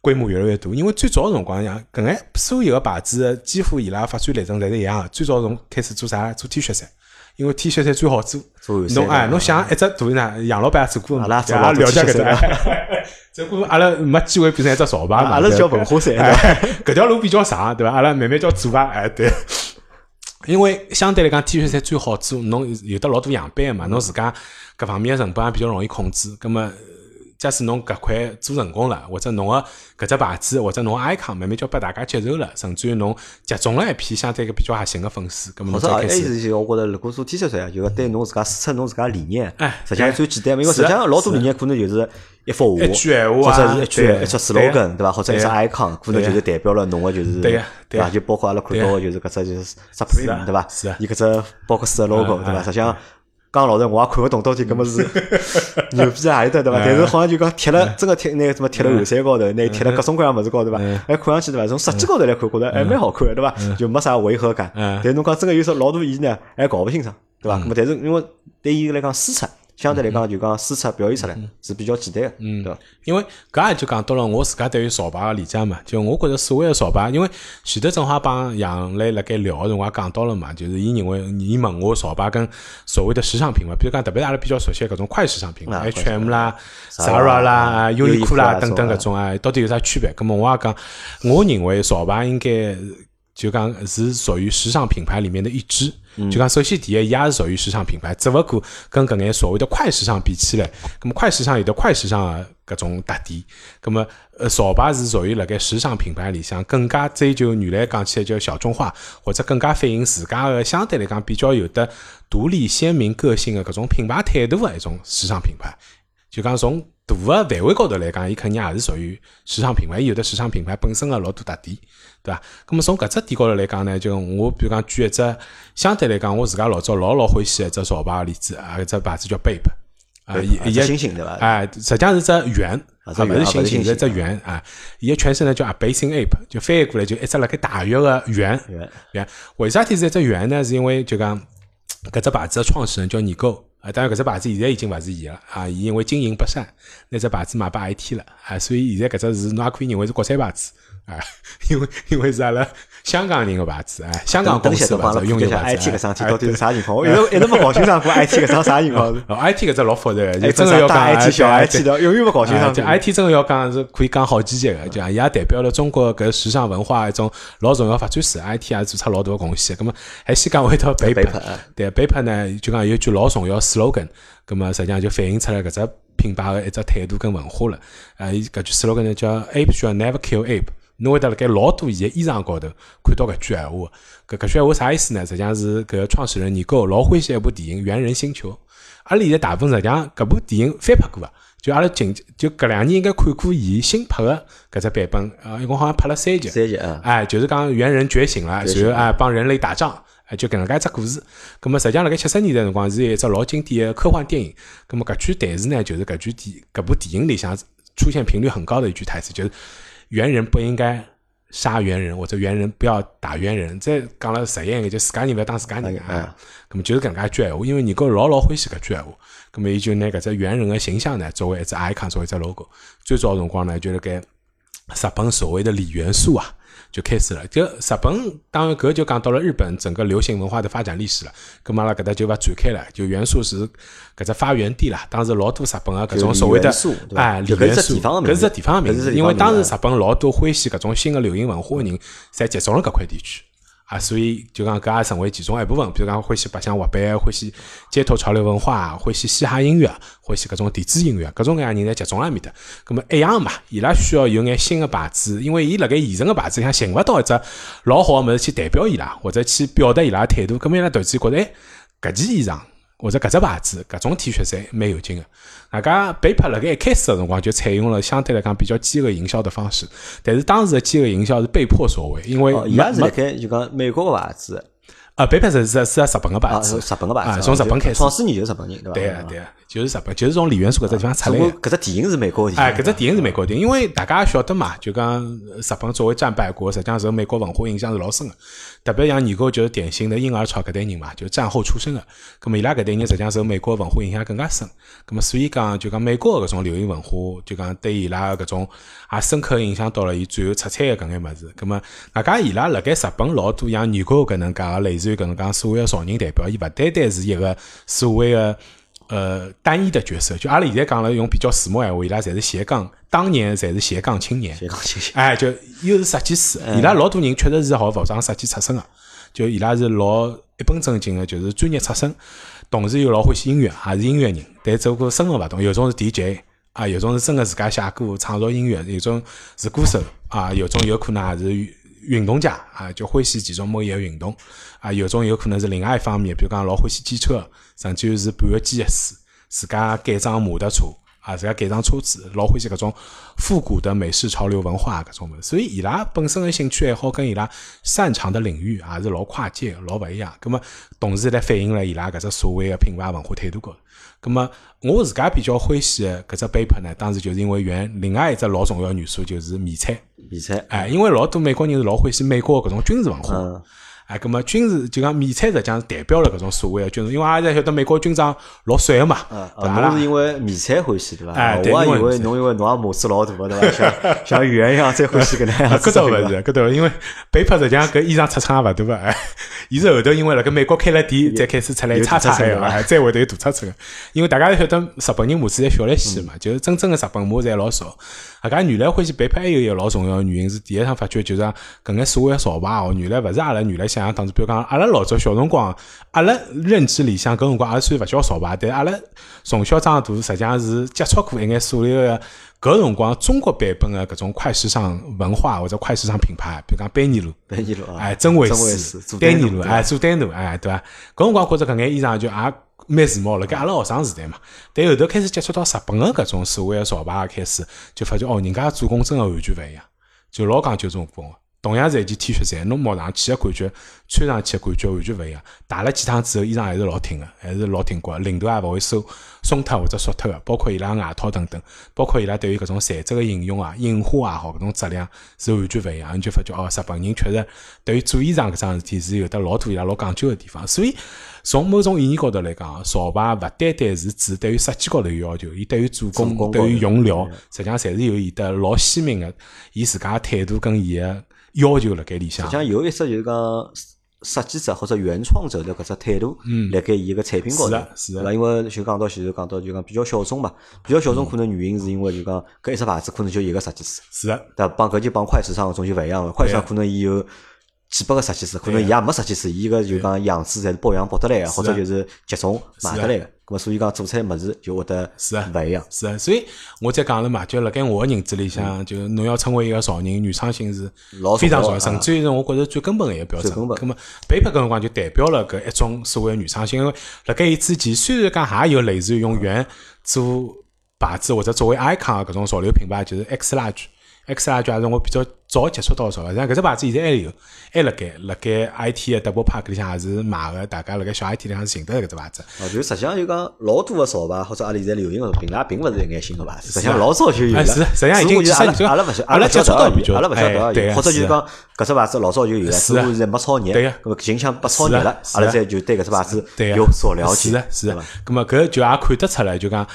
规模越来越大。因为最早辰光，像搿眼所有个牌子，几乎伊拉发展历程侪是一样个。最早从开始做啥？做 T 恤衫，因为 T 恤衫最好做。侬哎，侬想一只图呢？杨老板做过，阿拉了解搿只。只不过阿拉没机会变成一只潮牌嘛。阿拉是叫文化衫，搿条路比较长，对伐？阿拉慢慢叫做吧。哎，对。因为相对来讲，T 恤衫最好做，侬有得老多样板嘛，侬自家各方面成本也比较容易控制。葛么，假使侬搿块做成功了，或者侬个搿只牌子，或者侬 icon 慢慢叫被大家接受了，甚至于侬集中了一批相对个比较核心个粉丝，搿么侬再开始。或者我觉着，如果做 T 恤衫，就对侬自家输出侬自家理念，哎，实际上最简单，因为实际上老多理念可能就是一幅画，或者是一句一只 slogan，对伐？或者一只 icon，可能就是代表了侬个就是对伐？就包括阿拉看到个就是搿只就是 supreme，对伐？是伊搿只包括四个 logo，对伐？实际上。讲老实，我也看勿懂到底搿么是牛逼啊，里搭对伐？但是好像就讲贴了，真个贴那个什么贴了后山高头，那贴了各种各样物事高头伐？还，看上去对伐？从设计高头来看，觉着还蛮好看，对伐？就没啥违和感。但侬讲真个有啥老多意义呢，还搞勿清爽，对伐？咾么，但是因为对伊来讲输出。相对来讲，就讲输出表现出来是比较简单的，对伐？因为搿也就讲到了我自家对于潮牌个理解嘛。就我觉着所谓个潮牌，因为前头正好帮杨磊辣盖聊个辰光讲到了嘛，就是伊认为伊问我潮牌跟所谓的时尚品牌，比如讲特别阿拉比较熟悉搿种快时尚品牌，H&M 啦、Zara 啦、优衣库啦等等搿种啊，到底有啥区别？咾么我也讲，我认为潮牌应该。就讲是属于时尚品牌里面的一支，就讲首先第一，伊也是属于时尚品牌，只不过跟搿眼所谓的快时尚比起来，咁么快时尚有的快时尚的搿种特点，咁么呃潮牌是属于辣盖时尚品牌里向更加追求原来讲起来叫小众化，或者更加反映自家的相对来讲比较有的独立鲜明个性的搿种品牌态度的一种时尚品牌，就讲从。大个范围高头来讲，伊肯定也是属于时尚品牌，有的时尚品牌本身个老多特点，对伐？咁么从搿只点高头来讲呢，就我比如讲举一只相对来讲，我自家老早老老欢喜一只潮牌个例子啊，一只牌子叫 Bape，啊，一只星星对伐？哎，实际上是只圆，啊，勿是星星，是只圆啊。伊个全称呢叫 A Basin Ape，就翻译过来就一只辣盖大约个圆圆。为啥体是一只圆呢？是因为就讲搿只牌子的创始人叫倪哥。啊，当然，搿只牌子现在已经勿是伊了啊！伊因为经营不善，那只牌子卖拨 IT 了啊，所以现在搿只是侬也可以认为是国产牌子啊，因为因为是阿拉。香港人个牌子，哎，香港公司牌子，拥有牌子。IT 搿桩事体到底是啥情况？我一直一直没搞清爽过 IT 搿桩啥情况。哦，IT 搿只老复杂，就真个要讲 IT 小 IT 的，永远没搞清爽。就 IT 真个要讲是可以讲好几节个，就伊也代表了中国搿时尚文化一种老重要发展史。IT 也做出老大个贡献。咁么，还先讲回到贝帕，对贝帕呢，就讲有句老重要 slogan，咁么实际上就反映出来搿只品牌个一只态度跟文化了。啊，伊搿句 slogan 呢叫 Ape should never kill ape。侬会得辣盖老多伊个衣裳高头看到搿句闲话，搿搿句闲话啥意思呢？实际上是搿创始人尼哥老欢喜一部电影《猿人星球》，阿拉现在大部分实际上搿部电影翻拍过啊，就阿拉近就搿两年应该看过伊新拍个搿只版本啊，一共好像拍了三集，三集啊，哎，就是讲猿人觉醒了，然后哎帮人类打仗，哎就搿能介一只故事。葛末实际上辣盖七十年代辰光是一只老经典个科幻电影。葛末搿句台词呢，就是搿句电搿部电影里向出现频率很高的一句台词，就是。猿人不应该杀猿人，或者猿人不要打猿人。再讲了实言一个，就自家人勿要打自家人啊。咁么就是搿能介一句闲话，因为你哥老老欢喜搿句闲话，咁么伊就拿搿只猿人的形象呢，作为一只 icon，作为一只 logo。最早辰光呢，就辣盖日本所谓的李元素啊，就开始了。就日本当然搿就讲到了日本整个流行文化的发展历史了。咁嘛，阿拉搿搭就勿展开了。就元素是搿只发源地啦。当时老多日本个搿种所谓的哎，李元素，搿是地方名字，因为当时日本老多欢喜搿种新的流行文化个人，侪集中了搿块地区。啊，所以就讲搿也成为其中一部分，比如讲欢喜白相滑板，欢喜街头潮流文化，欢喜嘻哈音乐，欢喜搿种电子音乐，各种各样人侪集中辣面搭。葛末一样嘛，伊拉需要有眼新个牌子，因为伊辣盖现成个牌子里向寻勿到一只老好个物事去代表伊拉，或者去表达伊拉态度。葛末伊拉突然间觉得，哎，搿件衣裳。或者搿只牌子，搿种 T 恤衫蛮有劲个。大家贝帕辣盖一开始个辰光就采用了相对来讲比较饥饿营销的方式，但是当时的饥饿营销是被迫所为，因为伊拉是辣盖就讲美国个牌子。啊，北派是是是日本个牌子，日本个牌子，从日本开始，创始人就是日本人，对伐？对啊，对啊，就是日本，就是从李元素搿只地方出来。搿只电影是美国电影，哎，搿只电影是美国电影，因为大家晓得嘛，就讲日本作为战败国，实际上受美国文化影响是老深个。特别像尼哥就是典型的婴儿潮搿代人嘛，就战后出生个，咁么伊拉搿代人实际上受美国文化影响更加深。咁么所以讲，就讲美国搿种流行文化，就讲对伊拉搿种也深刻影响到了伊最后出彩个搿眼物事。咁么外加伊拉辣盖日本老多像尼哥搿能介个类似于搿能介所谓个潮人代表，伊勿单单是一个所谓个呃单一的角色，就阿拉现在讲了用比较时髦闲话，伊拉侪是斜杠，当年侪是斜杠青年。斜杠青年，哎，就又是设计师，伊拉老多人确实是学服装设计出身个，就伊拉是老一本正经个，就是专业出身，同时又老欢喜音乐，也是音乐人，但只不过身份勿同，有种是 DJ 啊，有种是真个自家写歌创作音乐，有种是歌手啊，有种有可能也是。运动家啊，就欢喜其中某一个运动啊，有种有可能是另外一方面，比如讲老欢喜机车，甚至于是半个机械师，自家改装摩托车啊，自家改装车子，老欢喜搿种复古的美式潮流文化搿种物事。所以伊拉本身的兴趣爱好跟伊拉擅长的领域也是老跨界、老勿一样。葛么同时来反映了伊拉搿只所谓的品牌文化态度高头。葛么我自家比较欢喜的搿只背包呢，当时就是因为原另外一只老重要元素就是迷彩。迷彩，哎，因为老多美国人是老欢喜美国搿种军事文化。哎，咁么军事就讲迷彩实际上是代表了搿种所谓的军事，因为阿拉晓得美国军装老帅个嘛，对伐？侬是因为迷彩欢喜对伐？哎，我还以为侬因为侬也模子老大个对伐？像 像圆一样才欢喜搿能样子。搿倒勿是，搿倒因为贝帕实际上搿衣裳出厂也勿大个，哎，伊是后头因为辣盖美国开了店，才开始出来叉叉个，哎，再会得有大叉车个。因为大家晓得日本人模子侪小来些嘛，就是真正个日本模侪老少。阿家原来欢喜贝帕还有一个老重要个原因是，第一趟发觉就是搿眼所谓潮牌哦，原来勿是阿拉原来想象当中，比如讲阿拉老早小辰光，阿拉认知里向搿辰光也算勿叫潮牌，但阿拉从小长大，实际上是接触过一眼所谓个搿辰光中国版本个搿种快时尚文化或者快时尚品牌，比如讲班尼路、班尼路哎，真维斯、丹尼路，哎，做丹奴，哎，对伐？搿辰光觉着搿眼衣裳就也。蛮时髦，辣盖阿拉学生时代嘛，但后头开始接触到日本个搿种所谓个潮牌，开始就发觉哦，人家做工真个完全勿一样，就老讲究做工个。同样是一件 T 恤衫，侬摸上去个感觉，穿上去个感觉完全勿一样。洗了几趟之后，衣裳还是老挺个，还是老挺个，领头也勿会松松脱或者缩脱个。包括伊拉外套等等，包括伊拉对于搿种材质个应用啊、印花也好，搿种质量是完全勿一样。你就发觉哦，日本人确实对于做衣裳搿桩事体是有得老多伊拉老讲究个地方。所以从某种意义高头来讲，潮牌勿单单是指对于设计高头有要求，伊对于做工、对于用料，实际上侪是有伊得老鲜明个伊自家态度跟伊个。要求辣盖里向，实际上有一只就是讲设计者或者原创者的搿只态度，辣盖伊个产品高头，是伐？因为就讲到前头讲到就讲比较小众嘛，比较小众可能原因是因为就讲搿一只牌子可能就一个设计师，是啊，对，帮搿就帮快时尚搿种就勿一样了，快时尚可能伊有几百个设计师，可能伊也没设计师，伊个就讲样子侪是保养保得来个，或者就是集中买得来个。咁么所以讲做出来物事就会得是啊，勿一样。是啊，所以我再讲了嘛，就辣盖我个认知里向，就侬要成为一个潮人，原创性是非常重要，甚至于是我觉着最根本个一个标准。咁么，贝帕搿辰光就代表了搿一种所谓原创性，因为辣盖伊之前虽然讲也有类似于用原做牌子或者作为 icon 搿种潮流品牌，就是 X large。X large 也是我比较早接触到少，像搿只牌子现在还有，还辣盖辣盖 IT 的 Double Park 里向也是卖个，大家辣盖小 IT 里向是寻得搿只牌子。哦，就实际上就讲老多个潮牌或者阿拉现在流行个品牌，并勿是一眼新个牌子，实际上老早就有了。是，实际上已经阿拉阿拉勿晓阿拉接触到比较，阿拉勿晓得，对，或者就是讲搿只牌子老早就有了，只不过现在没炒热，对搿么近腔被炒热了，阿拉再就对搿只牌子有所了解。是是，搿么搿就也看得出来，就讲。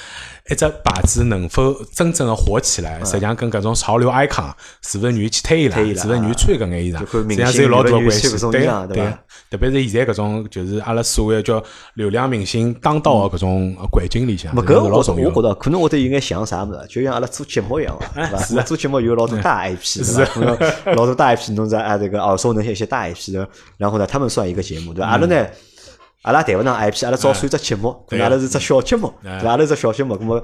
一只牌子能否真正的火起来，实际上跟搿种潮流 icon 是勿是愿意去推伊拉，是勿是愿意穿搿眼衣裳，实际上是有老大个关系。对对，特别是现在搿种就是阿拉所谓叫流量明星当道的搿种环境里向，搿老重要。我觉得可能会得有眼像啥物事，就像阿拉做节目一样，是伐？做节目有老多大 IP，是吧？老多大 IP，侬在啊这个耳熟能详一些大 IP 的，然后呢，他们算一个节目，对吧？阿拉呢？阿拉谈勿上 IP，阿拉早算只节目，阿拉是只小节目，对伐？阿拉只小节目，咁么，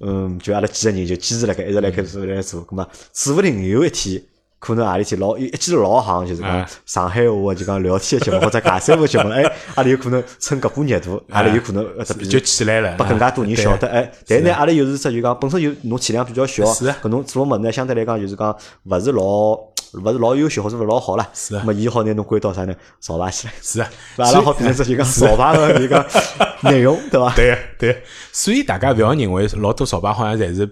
嗯，就阿拉几个人就坚持辣盖，一直辣盖做来做，咁么，指勿定有一天，可能阿里天老一记头老行，就是讲上海话就讲聊天的节目或者尬三胡节目，哎，阿拉有可能蹭搿波热度，阿拉有可能就起来了，拨更加多人晓得，哎，但呢，阿拉又是只就讲本身就侬体量比较小，搿侬做物呢，相对来讲就是讲勿是老。勿是老优秀，或者勿是老好啦。是啊。么伊好拿侬归到啥呢？潮牌起来。是啊。阿拉好变成只就讲 潮牌个一个内容，对伐？对对。所以大家勿要认为老多潮牌好像侪是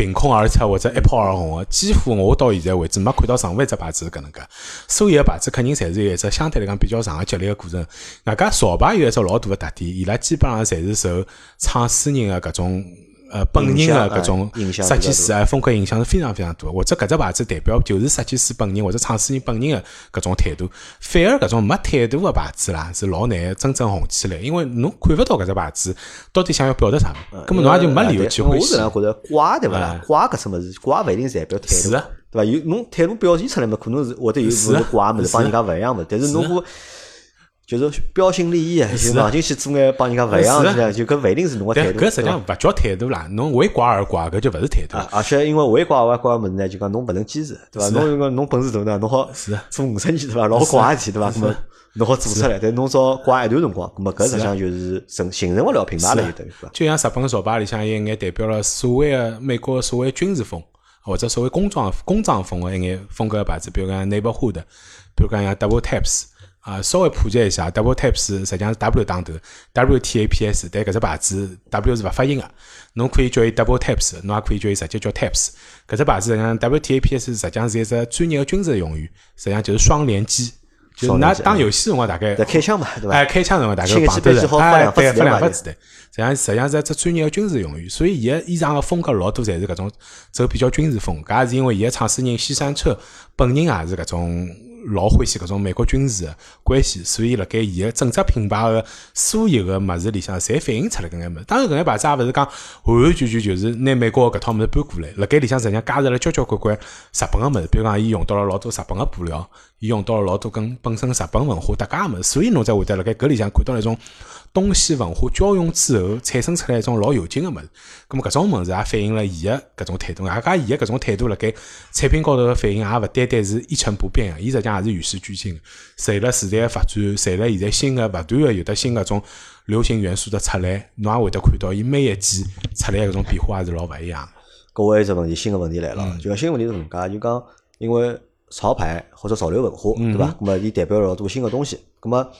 凭空而出或者一炮而红的。几乎我到现在为止没看到任何一只牌子是搿能介。所有个牌子肯定侪是有一只相对来讲比较长个积累个过程。外加潮牌有一只老大个特点，伊拉基本上侪是受创始人个搿种。呃，本人的搿种设计师啊，风格影响是非常非常多。或者搿只牌子代表就是设计师本人或者创始人本人的搿种态度。反而搿种没态度的牌子啦，是老难真正红起来，因为侬看勿到搿只牌子到底想要表达啥，根本侬也就没理由去欢喜。我是觉着瓜对勿啦？瓜搿只物事，瓜勿一定代表态度，是对伐？有侬态度表现出来嘛，可能是或者有是瓜物事帮人家勿一样物事，但是侬果。就是标新立异啊，就上进去做眼帮人家勿一样的，就搿勿一定是侬个态度。搿实际上勿叫态度啦，侬为挂而挂，搿就勿是态度。而且因为为挂而挂物事呢，就讲侬勿能坚持，对伐？侬讲侬本事大呢，侬好做五十年对伐？老挂事体对伐？咾么侬好做出来，但侬少挂一段辰光，咾么搿实际上就是成形成勿了品牌了，就等于是。就像日本潮牌里向有一眼代表了所谓个美国所谓军事风，或者所谓工装工装风个一眼风格个牌子，比如讲 Neighborhood，比如讲像 Double Taps。啊，稍微普及一下，Double Taps 实际上是 W 打头，W T A P S，但搿只牌子 W 是勿发音个，侬可以叫伊 Double Taps，侬也可以叫伊直接叫 Taps。搿只牌子实际上 W T A P S 实际上是一只专业个军事用语，实际上就是双连击，就是拿打游戏辰光大概开枪嘛，对伐？哎，开枪辰光大概绑得着，哎，发两发子弹。实际上实际上是一只专业个军事用语，所以伊个衣裳个风格老多侪是搿种走比较军事风，搿也是因为伊个创始人西山彻本人也是搿种。老欢喜搿种美国军事的关系，所以辣盖伊个整只品牌个所有个物事里向，侪反映出来搿眼物事。当然，搿眼牌子也勿是讲完完全全就是拿美国搿套物事搬过来，辣盖里向实际上加入了交交关关日本个物事，比如讲伊用到了老多日本个布料，伊用到了老多跟本身日本文化搭界个物事，所以侬才会得辣盖搿里向看到一种。东西文化交融之后，产生出来一种老有劲个物事。咁么搿种物事也反映了伊个搿种态度，外加伊个搿种态度辣盖产品高头个反应也勿单单是一成不变个，伊实际上也是与时俱进个。随了时代个发展，随了现在新个勿断个有得新搿种流行元素的出来，侬也会得看到伊每一季出来搿种变化也是老勿一样。搿我一只问题，新个问题来了，就讲新个问题是搿能介，就讲因为潮牌或者潮流文化，对伐？那么伊代表了老多新个东西，那么。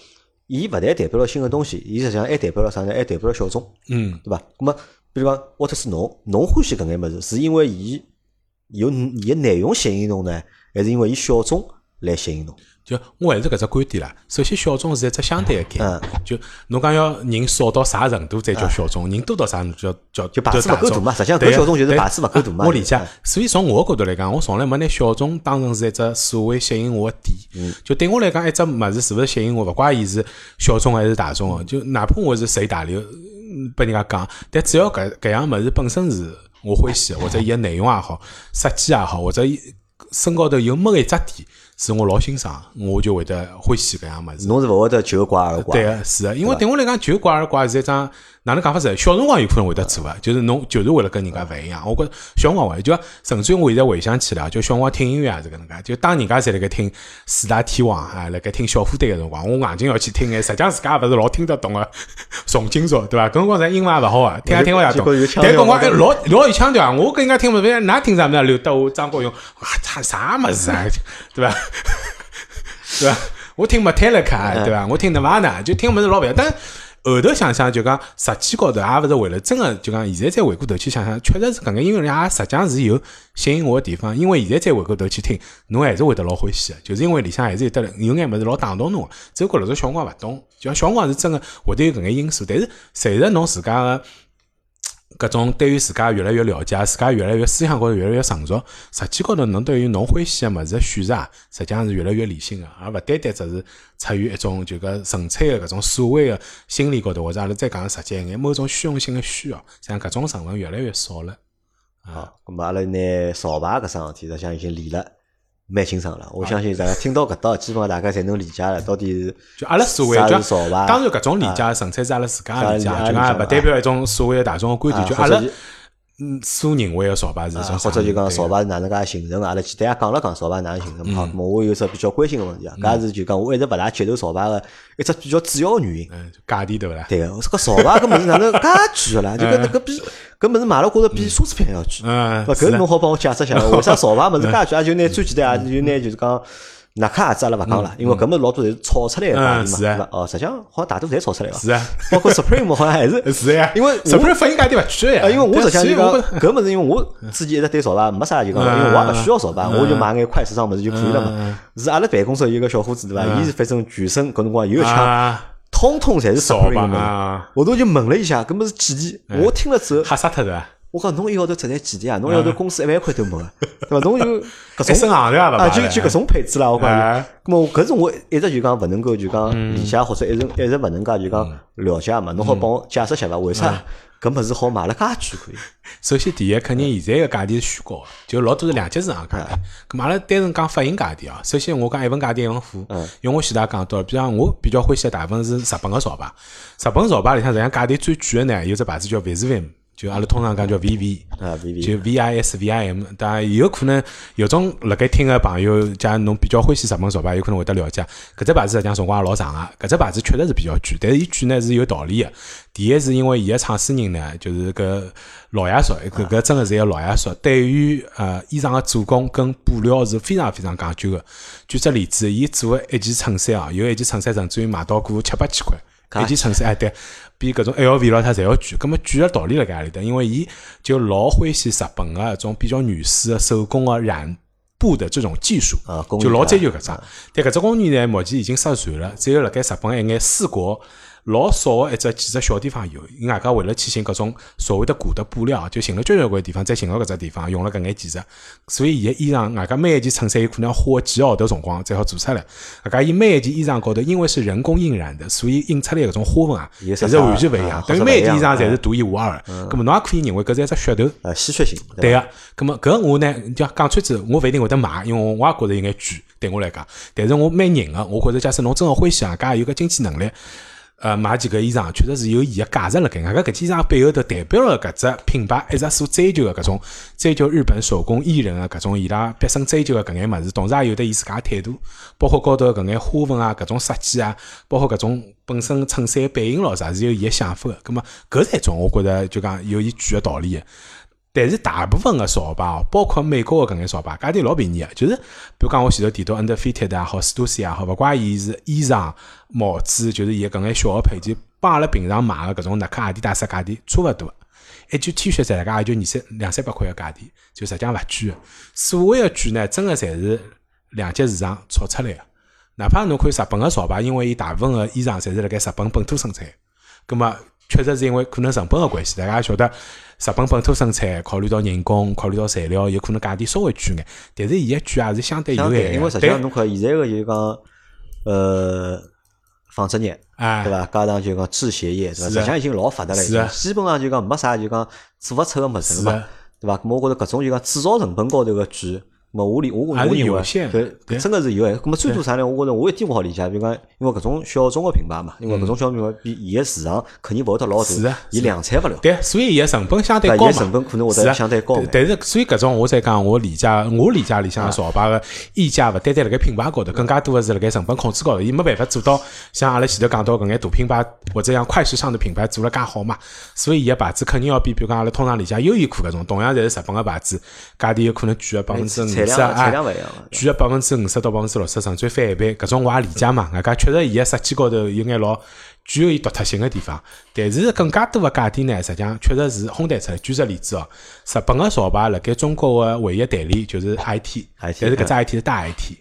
伊勿但代表了新个东西，伊实际上还代表了啥呢？还代表了小众，嗯，对伐？那么，比如讲，沃特斯侬，侬欢喜搿眼物事，是因为伊有伊个内容吸引侬呢，还是因为伊小众来吸引侬？就我还是搿只观点啦。首先，小众是一只相对个概念。就侬讲要人少到啥程度才叫小众，人多到啥叫叫就牌子勿够大嘛？实际上，搿小众就是牌子勿够大嘛。我理解。所以从我角度来讲，我从来没拿小众当成是一只所谓吸引我个点。就对我来讲，一只物事是勿是吸引我，勿怪伊是小众还是大众个。就哪怕我是随大流，被人家讲，但只要搿搿样物事本身是我欢喜，或者伊个内容也好，设计也好，或者伊身高头有某一只点。是我老欣赏，我就会得欢喜搿样物事。侬是勿会得就挂而怪。对个，是个，因为对我来讲，就挂而怪是一张。哪能讲法子？小辰光有可能会得做啊，就是侬就是为了跟人家勿一样。我觉小辰光会，就甚至于我现在回想起来，就小辰光听音乐也是搿能介。就当人家在辣盖听四大天王啊，辣盖听小虎队个辰光，我硬劲要去听眼，实际上自家勿是老听得懂个重金属，对伐？搿辰光咱英文也勿好啊，听也听勿下懂。但搿辰光老老有腔调啊，我跟人家听勿懂，哪听啥物事？刘德华、张国荣，哇，他啥物事啊？对伐？对伐？我听 Metallica，对伐？我听 Nirvana，就听物事老勿一样，但。后头想想，就讲实际高头也勿是为了真个，就讲现在再回过头去想想，确实是搿个音乐也实际上是有吸引我个地方。因为现在再回过头去听，侬还是会得老欢喜个，就是因为里向还是有得有眼物事老打动侬个。只不过那时候小辰光勿懂，就像小辰光是真个会得有搿眼因素。但是随着侬自家个搿种对于自家越来越了解，自家越来越思想高头越来越成熟，实际高头侬对于侬欢喜个物事选择啊，实际上是越来越理性个，而勿单单只是出于一种就搿纯粹个搿种所谓个心理高头，或者阿拉再讲实际一眼，某种虚荣心个需要，像搿种成分越来越少了。好，咁么阿拉拿潮牌搿桩事体，实际上已经理了。蛮清爽了，我相信大家听到搿道，基本上大家侪能理解了，到底是就阿拉所谓就当然搿种理解纯粹是阿拉自家理解，就讲勿代表一种所谓的大众个观点，就阿拉嗯所认为个潮牌是种或者就讲潮牌是哪能介形成，阿拉简单也讲了讲潮牌哪能形成。好，么我有只比较关心个问题啊，搿是就讲我一直勿大接受潮牌个一只比较主要个原因，价钿对勿啦？对个，这个潮牌搿物事哪能介贵个啦？就搿搿比。搿物事买了，觉着比奢侈品还要贵。嗯，搿侬好帮我解释一下，为啥潮牌物事介贵？就拿最简单，就拿就是讲，耐克鞋子阿拉勿讲了，因为搿物事老多侪是炒出来个嘛，是啊。哦，实际上好像大多侪炒出来个。是啊。包括 Supreme 好像还是。是呀。因为 Supreme 发行价钿勿贵呀。因为我实际上就讲，搿物事因为我自己一直对潮牌没啥就讲，因为我也勿需要潮牌，我就买眼快时尚物事就可以了嘛。是阿拉办公室有个小伙子对伐？伊是反正全身搿辰光有一枪。通通侪是 Supreme 嘛。我都就问了一下，搿物事几钿？我听了之后。吓死脱对伐？我讲侬一号头值赚几钿啊？侬一号头工资一万块都没个，对伐？侬就 搿种啊，就就搿种配置啦，我讲。咾么搿是我一直就讲勿能够就讲理解，或者一直一直勿能介就讲了解嘛。侬好帮我解释下伐？为啥搿物事好卖了介贵可以？首先第一，肯定现在个价钿是虚高个，就老多是两级市场价。咾阿拉单纯讲发行价钿哦。首先我讲一份价钿一份货，因为我前头讲到，比方我比较欢喜个大部分是日本个潮牌，日本潮牌里向实际上价钿最贵个呢，有只牌子叫 Visvim。就阿拉通常讲叫 V V，就 V I S V I M，当然有可能有种辣盖听个朋友，假如侬比较欢喜日本潮牌，有可能会得了解。搿只牌子实际上辰光也老长个，搿只牌子确实是比较贵，但是伊贵呢是有道理个。第一是因为伊个创始人呢，就是搿老爷叔，搿搿真个是一个老爷叔，对于呃衣裳个做工跟布料是非常非常讲究个。举只例子，伊做个一件衬衫啊，有一件衬衫甚至于卖到过七八千块。一件衬衫哎，对，比搿种 LV 咯，它侪要贵。葛末贵个道理辣盖何里搭？因为伊就老欢喜日本个种比较原始个手工个染布的这种技术，就老追求搿只。但搿只工艺呢，目前已经失传了，只有辣盖日本一眼四国。老少个一只几只小地方有，伊外加为了去寻搿种所谓的古的布料，就寻了交交关地方，再寻到搿只地方，用了搿眼技术，所以伊个衣裳外加每一件衬衫有可能要花几个号头辰光才好做出来。外加伊每一件衣裳高头，因为是人工印染的，所以印出来搿种花纹啊，也是完全勿一样。等于每一件衣裳侪是独一无二个。葛末侬也可以认为搿是一只噱头，呃，稀缺性。对个。葛末搿我呢，就讲穿子，我勿一定会得买，因为我也觉着有眼贵，对我来讲。但是我蛮认个，我觉着假使侬真个欢喜啊，加有个经济能力。呃，买几个衣裳确实是有伊个价值辣盖，外加搿件衣裳背后头代表了搿只品牌一直所追求个搿种追求日本手工艺人个搿种伊拉毕生追求个搿眼物事，同时也有得伊自家态度，包括高头搿眼花纹啊、搿种设计啊，包括搿种本身衬衫背影咯啥，是有伊个想法个。葛末搿是一种我觉着就讲有伊贵个道理个。但是大部分个潮牌哦，包括美国个搿眼潮牌，价钿老便宜个，就是比如讲我前头提到 Underfitted 也好，Stussy 也好，勿怪伊是衣裳、帽子，就是伊搿眼小个配件，帮阿拉平常买个搿种耐克、阿迪达斯价钿差勿多。一件 T 恤在家也就二三两三百块个价钿，就实际上勿贵个。所谓个贵呢，真个侪是两级市场炒出来个。哪怕侬看日本个潮牌，因为伊大部分个衣裳侪是辣盖日本本土生产，葛末确实是因为可能成本个关系，大家也晓得。日本本土生产，考虑到人工，考虑到材料，有可能价钿稍微贵眼，但是伊个贵也是相对有限。因为实际上侬看现在个就是讲，呃，纺织业，对伐？加上就讲制鞋业，对伐？实际上已经老发达了，基本上就讲没啥就讲做勿出个物事嘛，对伐？我觉着搿种就讲制造成本高头个贵。么我理我我认为，搿，真个是有限。那么最多啥呢？我觉着我一点勿好理解，比如讲，因为搿种小众个品牌嘛，因为搿种小众品牌比伊个市场肯定勿会得老大，伊量产勿了。对，所以伊个成本相对高嘛。成本可能会得相对高。但是，所以搿种我在讲，我理解，我理解里向潮牌个溢价勿单单辣盖品牌高头，更加多个是辣盖成本控制高头。伊没办法做到像阿拉前头讲到搿眼大品牌或者像快时尚的品牌做了介好嘛。所以伊个牌子肯定要比，比如讲阿拉通常理解优衣库搿种，同样侪是日本个牌子，价钿有可能贵个百分之五十啊。贵个百分之五十到百分之六十，甚至翻一倍，搿种我也理解嘛。外加确实伊个设计高头有眼老具有伊独特性个地方。但是更加多个价钿呢，实际上确实是哄抬出来。举个例子哦，日本个潮牌辣盖中国个唯一代理就是 IT，但是搿只 IT 是大 IT，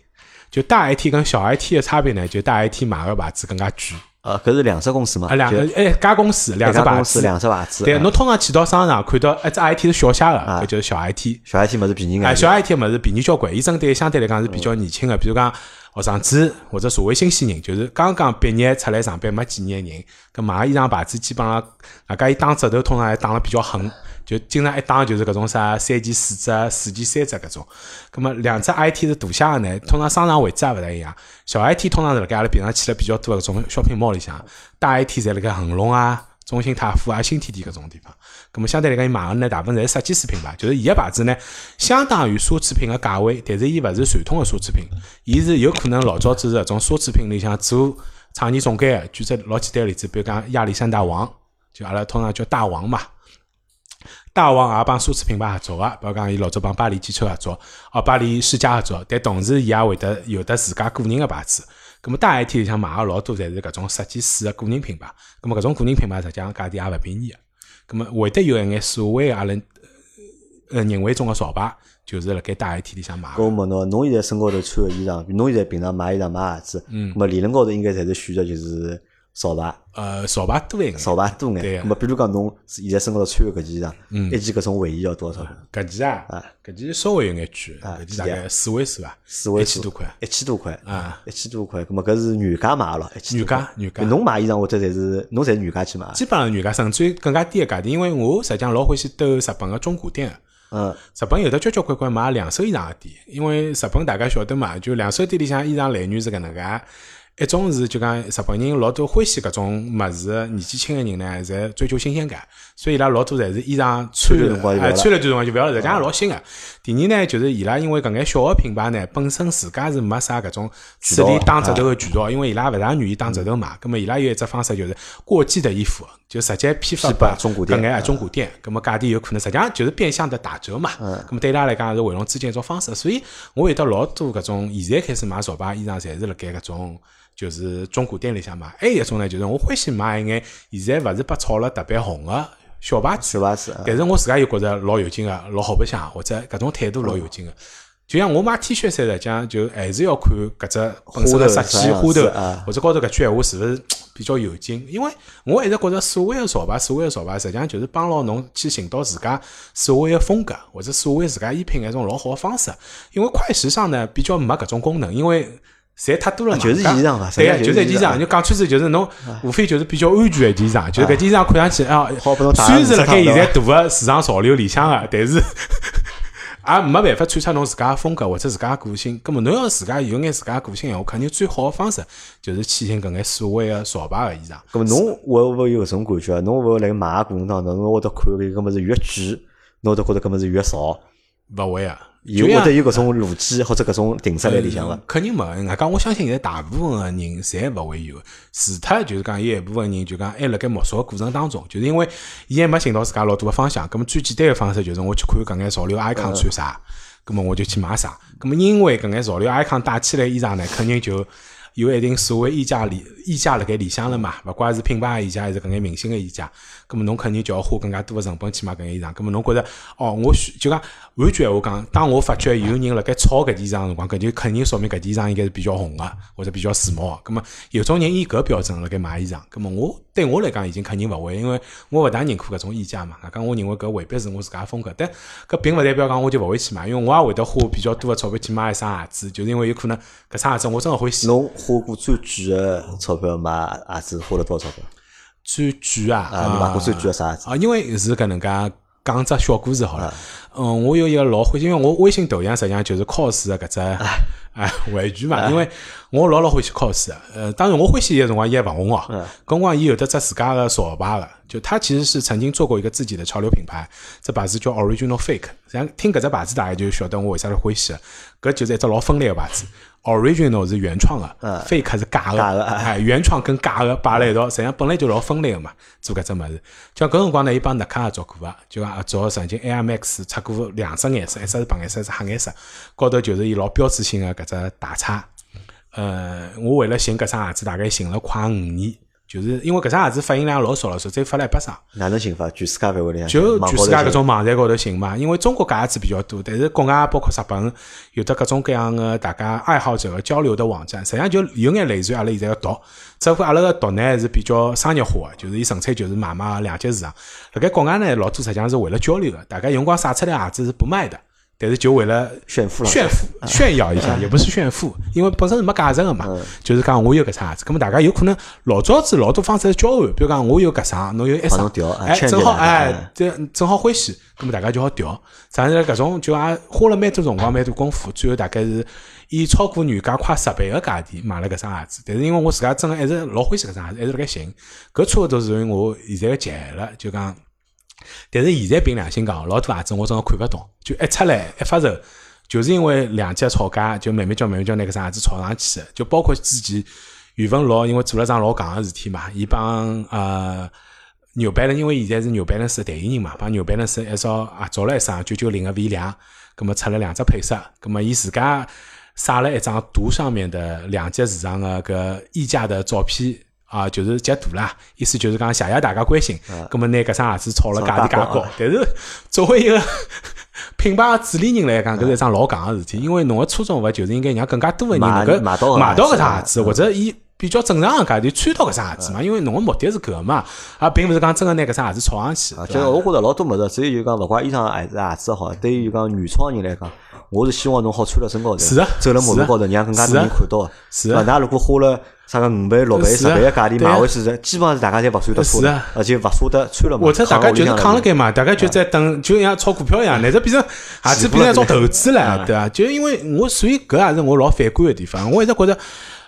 就大 IT 跟小 IT 个差别呢，就大 IT 买个牌子更加贵。呃，搿是两只公司嘛？啊，两个哎，家公司两只牌子，两只牌子。对，侬通常去到商场看到一只 IT 是小写个，搿就是小 IT。小 IT 物事便宜眼。哎，小 IT 物事便宜交关，伊针对相对来讲是比较年轻的，比如讲学生子或者社会新鲜人，就是刚刚毕业出来上班没几年人，搿买个衣裳牌子基本上，大家伊打折头通常还打了比较狠。就经常一打就是搿种啥三件四折、四件三折搿种，葛末两只 IT 是大写个呢，通常商场位置也勿大一样。小 IT 通常是辣盖阿拉平常去了比较多搿种 shopping mall 里向，大 IT 侪辣盖恒隆啊、中心泰富啊、新天地搿种地方。葛末相对来讲，伊买个呢大部分侪是设计师品牌，就是伊个牌子呢相当于奢侈品个价位，但是伊勿是传统个奢侈品，伊是有可能老早子是搿种奢侈品里向做创意总监个。举只老简单个例子，比如讲亚历山大王，就阿拉通常叫大王嘛。大王也帮奢侈品牌合作个，比如讲伊老早帮巴黎汽车合作，哦，巴黎世家合作，但同时伊也会得有得自家个人个牌子。咁么大 IT 里向买个老多侪是搿种设计师个个人品牌，咁么搿种个人品牌实际上价钿也勿便宜个。咁么会得有一眼所谓阿拉呃认为中个潮牌，就是辣盖大 IT 里向买。我问侬，侬现在身高头穿个衣裳，侬现在平常买衣裳买鞋子，嗯，咁么理论高头应该侪是选择就是。潮牌，呃，潮牌多一眼，潮牌多眼。对，那么比如讲，侬现在身高头穿个搿件衣裳，一件搿种卫衣要多少钞票？搿件啊，啊，搿件稍微有眼贵，搿件大概四位数吧，四位数，一千多块，一千多块啊，一千多块。那么搿是原价买咯，一千。原价，原价。侬买衣裳或者侪是侬侪是原价去买？基本上原价，甚至于更加低个价钿。因为我实际上老欢喜兜日本个中古店。嗯，日本有的交交关关买两手衣裳个店，因为日本大家晓得嘛，就两手店里向衣裳来源是搿能介。一种是就讲日本人老多欢喜搿种物事，年纪轻个人呢，侪追求新鲜感，所以伊拉老多侪是衣裳穿了，哎，穿了就辰光就勿要了，实际上老新个。第二呢，就是伊拉因为搿眼小个品牌呢，本身自家是没啥搿种处理打折头个渠道，因为伊拉勿大愿意打折头嘛。葛么伊拉有一只方式就是过季的衣服，就直接批发拨中古店，搿眼中古店，葛么价钿有可能实际上就是变相的打折嘛。葛么对伊拉来讲是回笼资金一种方式，所以我有得老多搿种现在开始买潮牌衣裳，侪是辣盖搿种。就是中古店里向买，还有一种呢，就是我欢喜买一眼现在勿是被炒了特别红个小牌子，小牌子，但是我自家又觉着老有劲个，老好白相，或者搿种态度老有劲个。就像我买 T 恤衫实际讲，就还是要看搿只本身个设计花头，或者高头搿句闲话是勿是比较有劲。因为我一直觉着所谓个潮牌，所谓个潮牌，实际上就是帮牢侬去寻到自家所谓个风格，或者所谓自家衣品一种老好个方式。因为快时尚呢，比较没搿种功能，因为。侪太多了嘛，就是衣裳嘛，对呀，就是衣裳。就讲穿子就是侬，无非就是比较安全一件衣裳，就是搿件衣裳看上去啊，虽然是辣盖现在大个市场潮流里向个，但是 也没办法穿出侬自家风格或者自家个性。葛末侬要自家有眼自家个性闲话，肯定最好个方式就是去寻搿眼所谓个潮牌个衣裳。葛末侬会勿会有搿种感觉？侬会勿会辣买个过程当中，侬会得看搿个物事越贵，侬会得觉着搿物事越少？勿会啊。有会得有搿种逻辑或者搿种定式在里向伐？肯定没。外加我相信现在大部分个人侪勿会有，除脱就是讲有一部分人就讲还辣盖摸索个过程当中，就是因为伊还没寻到自家老多个方向。咁么最简单个方式就是我去看搿眼潮流 icon 穿啥，咁么我就去买啥。咁么因为搿眼潮流 icon 带起来衣裳呢，肯定就。有一定所谓溢价里溢价辣盖里向了嘛，勿管是品牌溢价还是搿眼明星个溢价，葛末侬肯定就要花更加多个成本去买搿件衣裳。葛末侬觉着，哦，我选就讲换句闲话讲，当我发觉有人辣盖炒搿件衣裳辰光，搿就肯定说明搿件衣裳应该是比较红个，或者比较时髦个。葛末有种人以搿标准辣盖买衣裳，葛末我对我来讲已经肯定勿会，因为我勿大认可搿种溢价嘛。外加我认为搿未必是我自家风格，但搿并勿代表讲我就勿会去买，因为我也会得花比较多个钞票去买一双鞋子，就是因为有可能搿双鞋子我真个欢喜。侬花过最贵个钞票买鞋子花了多少钞票？最贵啊！啊，你贵个啥？啊，因为是搿能介讲只小故事好了。嗯，我有一个老欢喜，因为我微信头像实际上就是 cos 的搿只哎 玩具嘛。因为我老老欢喜 cos 的。呃，当然我欢喜伊个辰光伊还勿红哦。搿辰光伊有得只自家个潮牌个，就他其实是曾经做过一个自己的潮流品牌，这牌子叫 Original Fake。实际上听搿只牌子大家就晓得我为啥欢喜。搿就是一只老分裂个牌子。Original 是原创个，fake 是假的，哎，原创跟假的摆了一道，实际上本来就老分裂个嘛，做搿只物事。像搿辰光呢，伊帮耐克合作过个，就讲合作曾经 Air Max 出过两只颜色，一只是白颜色，一只黑颜色，高头就是伊老标志性的搿只大叉。呃，我为了寻搿双鞋子，大概寻了快五年，就是因为搿双鞋子发行量老少了，实在发了一百双。哪能寻法？全世界范围里向就全世界搿种种网站高头寻嘛，因为中国搿鞋子比较多，但是国外包括日本有的各种各样的大家爱好者个交流的网站，实际上就有眼类似于阿拉现在个读，只不过阿拉个读呢是比较商业化个，就是伊纯粹就是买卖两级市场。辣盖国外呢，老多实际上是为了交流个，大家用光晒出来鞋子是不卖的。但是就为了炫富了，炫富炫耀一下，也不是炫富，因为本身是没价值的嘛。就是讲我有搿双鞋子，咁么大家有可能老早子老多方式交换，比如讲我有搿双，侬有一双，哎，正好哎，这正好欢喜，咁么大家就好调。实际搿种就也花了蛮多辰光，蛮多功夫，最后大概是以超过原价快十倍个价钿买了搿双鞋子。但是因为我自家真个一直老欢喜搿双鞋子，一直辣盖寻，搿差勿多是属于我现在个极限了，就讲。但是现在凭良心讲，老多鞋子我真个看勿懂，就一出来一发售，就是因为两家吵架，就慢慢叫慢慢叫那个啥鞋子炒上去的。就包括之前余文乐，因为做了桩老戆个事体嘛，伊帮呃牛掰了，因为现在是牛掰了是代言人嘛，帮牛掰了是一招啊做了一双九九零个 V 两，葛么出了两只配色，葛么伊自家撒了一张图上面的两级市场个搿溢价的照片。啊，就是截图啦，意思就是讲谢谢大家关心，咁么拿搿双鞋子炒了价钿介高，但是作为一个 品牌主理人来讲，搿是一桩老戆个事体，因为侬个初衷勿就是应该让更加多个人能够买到搿双鞋子，或者以比较正常个价钿穿到搿双鞋子嘛？因为侬个目的是搿个嘛，而并勿是讲真个拿搿双鞋子炒上去。就我觉着老多物事，只有就讲勿怪衣裳还是鞋子好，对于讲原创人来讲，我是希望侬好穿辣身高头，走辣马路高头，让更加多人看到。是啊，㑚如果花了。啥个五倍、六倍、十倍个价钿买回去是，基本上是大家侪勿舍得穿，而且勿舍得穿了嘛。或者大家就是扛了盖嘛，大家就在等，就像炒股票一样，乃至变成鞋子变成一种投资了，对伐？就因为我所以搿也是我老反感个地方。我一直觉着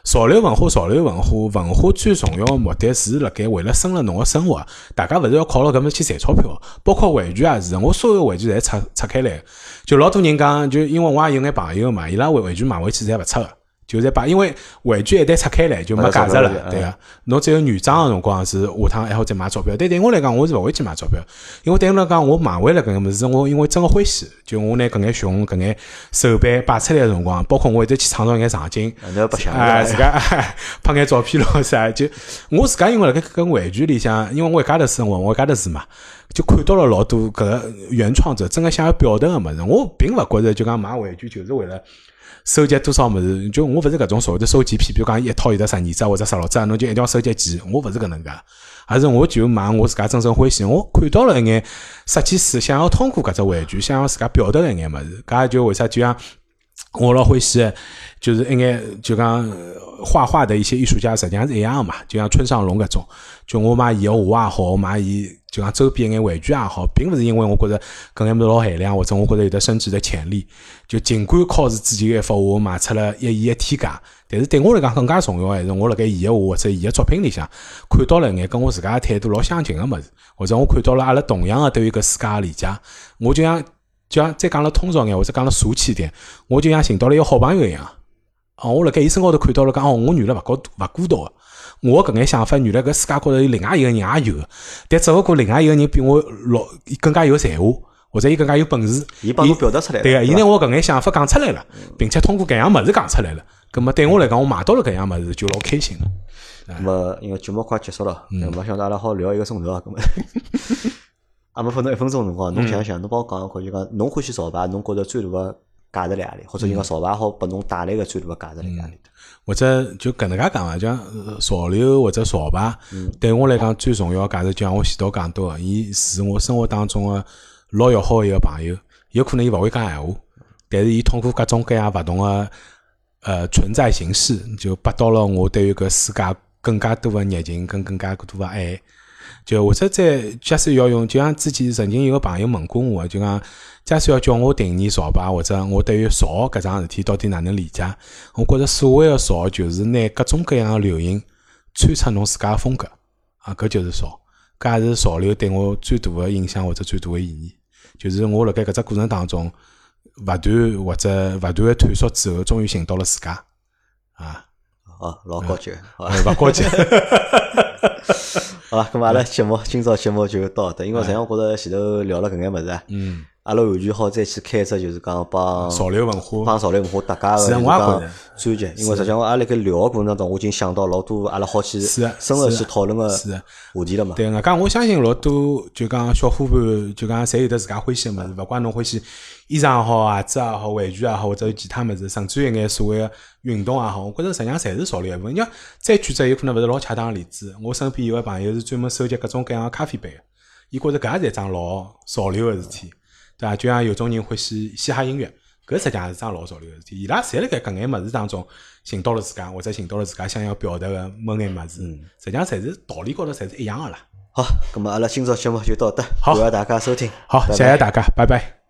潮流文化、潮流文化、文化最重要的目的。是辣盖为了生了侬个生活，大家勿是要靠了搿么去赚钞票。包括玩具也是，我所有玩具侪拆拆开来，就老多人讲，就因为我也有眼朋友嘛，伊拉玩玩具买回去侪勿拆个。就在把，因为玩具一旦拆开来就没价值了，对个。侬只有原装个辰光是下趟还好再买钞票。但对我来讲，我是勿会去买钞票，因为对我来讲，我买回来搿个物事，我因为真个欢喜，就我拿搿眼熊、搿眼手办摆出来个辰光，包括我一直去创造眼场景，啊，自家 拍眼照片咯啥。就我自家因为辣盖搿玩具里向，因为我一家头生活，我一家头住嘛，就看到了老多搿个原创者真个想要表达个物事。我并勿觉着就讲买玩具就是为了。收集多少物事？就我勿是搿种所谓的收集癖，比如讲一套有得十二只或者十六只，侬就一定要收集齐。我勿是搿能介，而是我就买我自家真正欢喜。我看到了一眼设计师想要通过搿只玩具，想要自家表达一眼物事，搿就为啥就像我老欢喜，就是一眼就讲画画的一些艺术家，实际上是一样嘛。就像村上龙搿种，就我买伊个画也好，我买伊。就讲周边一眼玩具也好，并勿是因为我觉着搿眼物事老限量，或者我觉着有得升值的潜力。就尽管考试之前一幅画卖出了一亿的天价，但是对我来讲更加重要还是我辣盖伊个画或者伊个作品里向看到了一眼跟我自家态度老相近个物事，或者我看到了阿拉同样个对于搿世界个理解。我就像就像再讲了通俗眼，或者讲了俗气点，我就像寻到了一个好朋友一样。哦，我辣盖伊身高头看到了，讲哦，我原来勿孤勿孤独个。我搿眼想法，原来搿世界高头有另外一个人也有，但只勿过另外一个人比我老更加有才华，或者伊更加有本事。伊帮侬表达出来了。对个，伊拿我搿眼想法讲出来了，并且通过搿样物事讲出来了。葛末对我来讲，我买到了搿样物事就老开心了。葛末因为节目快结束了，葛末想阿拉好聊一个钟头啊。葛末，阿没分侬一分钟辰光，侬想想，侬帮我讲一下，就讲侬欢喜潮牌，侬觉着最大个价值在何里？或者就讲潮牌好拨侬带来个最大个价值在何里？或者就搿能介讲伐，就像潮流或者潮牌，对我来讲最重要价值，就像我前头讲到个，伊是我生活当中个老要好一个朋友。有可能伊勿会讲闲话，但是伊通过各种各样勿同个呃存在形式，就拨到了我对于搿世界更加多个热情跟更加多个爱。就或者在假使要用，就像之前曾经有个朋友问过我，就讲。假使要叫我定义潮牌，或者我对于潮搿桩事体到底哪能理解？我觉着所谓的潮就是拿各种各样的流行穿出侬自家的风格啊，搿就是潮。搿也是潮流对我最大的影响或者最大的意义，就是我辣盖搿只过程当中勿断或者勿断的探索之后，终于寻到了自家啊。哦，老高级，勿高级。好了，咁阿拉节目今朝节目就到这，因为实际上我觉着前头聊了搿眼物事，嗯，阿拉完全好再去开一只，就是讲帮潮流文化，帮潮流文化搭界个，就是讲专辑。因为实际上，阿拉辣盖聊个过程当中，我已经想到老多阿拉好去深入去讨论个话题了嘛。对个，讲我相信老多就讲小伙伴，就讲侪有得自家欢喜个物事，勿管侬欢喜衣裳也好，鞋子也好，玩具也好，或者其他物事，甚至于一眼所谓个运动也好，我觉着实际上侪是潮流一部分。你要再举只有可能勿是老恰当个例子，我身边有个朋友是专门收集各种各样咖啡杯个，伊觉着搿也是一桩老潮流个事体。对伐？就像有种人欢喜嘻哈音乐，搿实际上是桩老潮流个事体。伊拉侪辣盖搿眼物事当中寻到了自家，或者寻到了自家想要表达个某眼物事。实际上，侪是道理高头侪是一样个啦。好，咁么阿拉今朝节目就到这，好，感谢大家收听。好，谢谢大家，拜拜。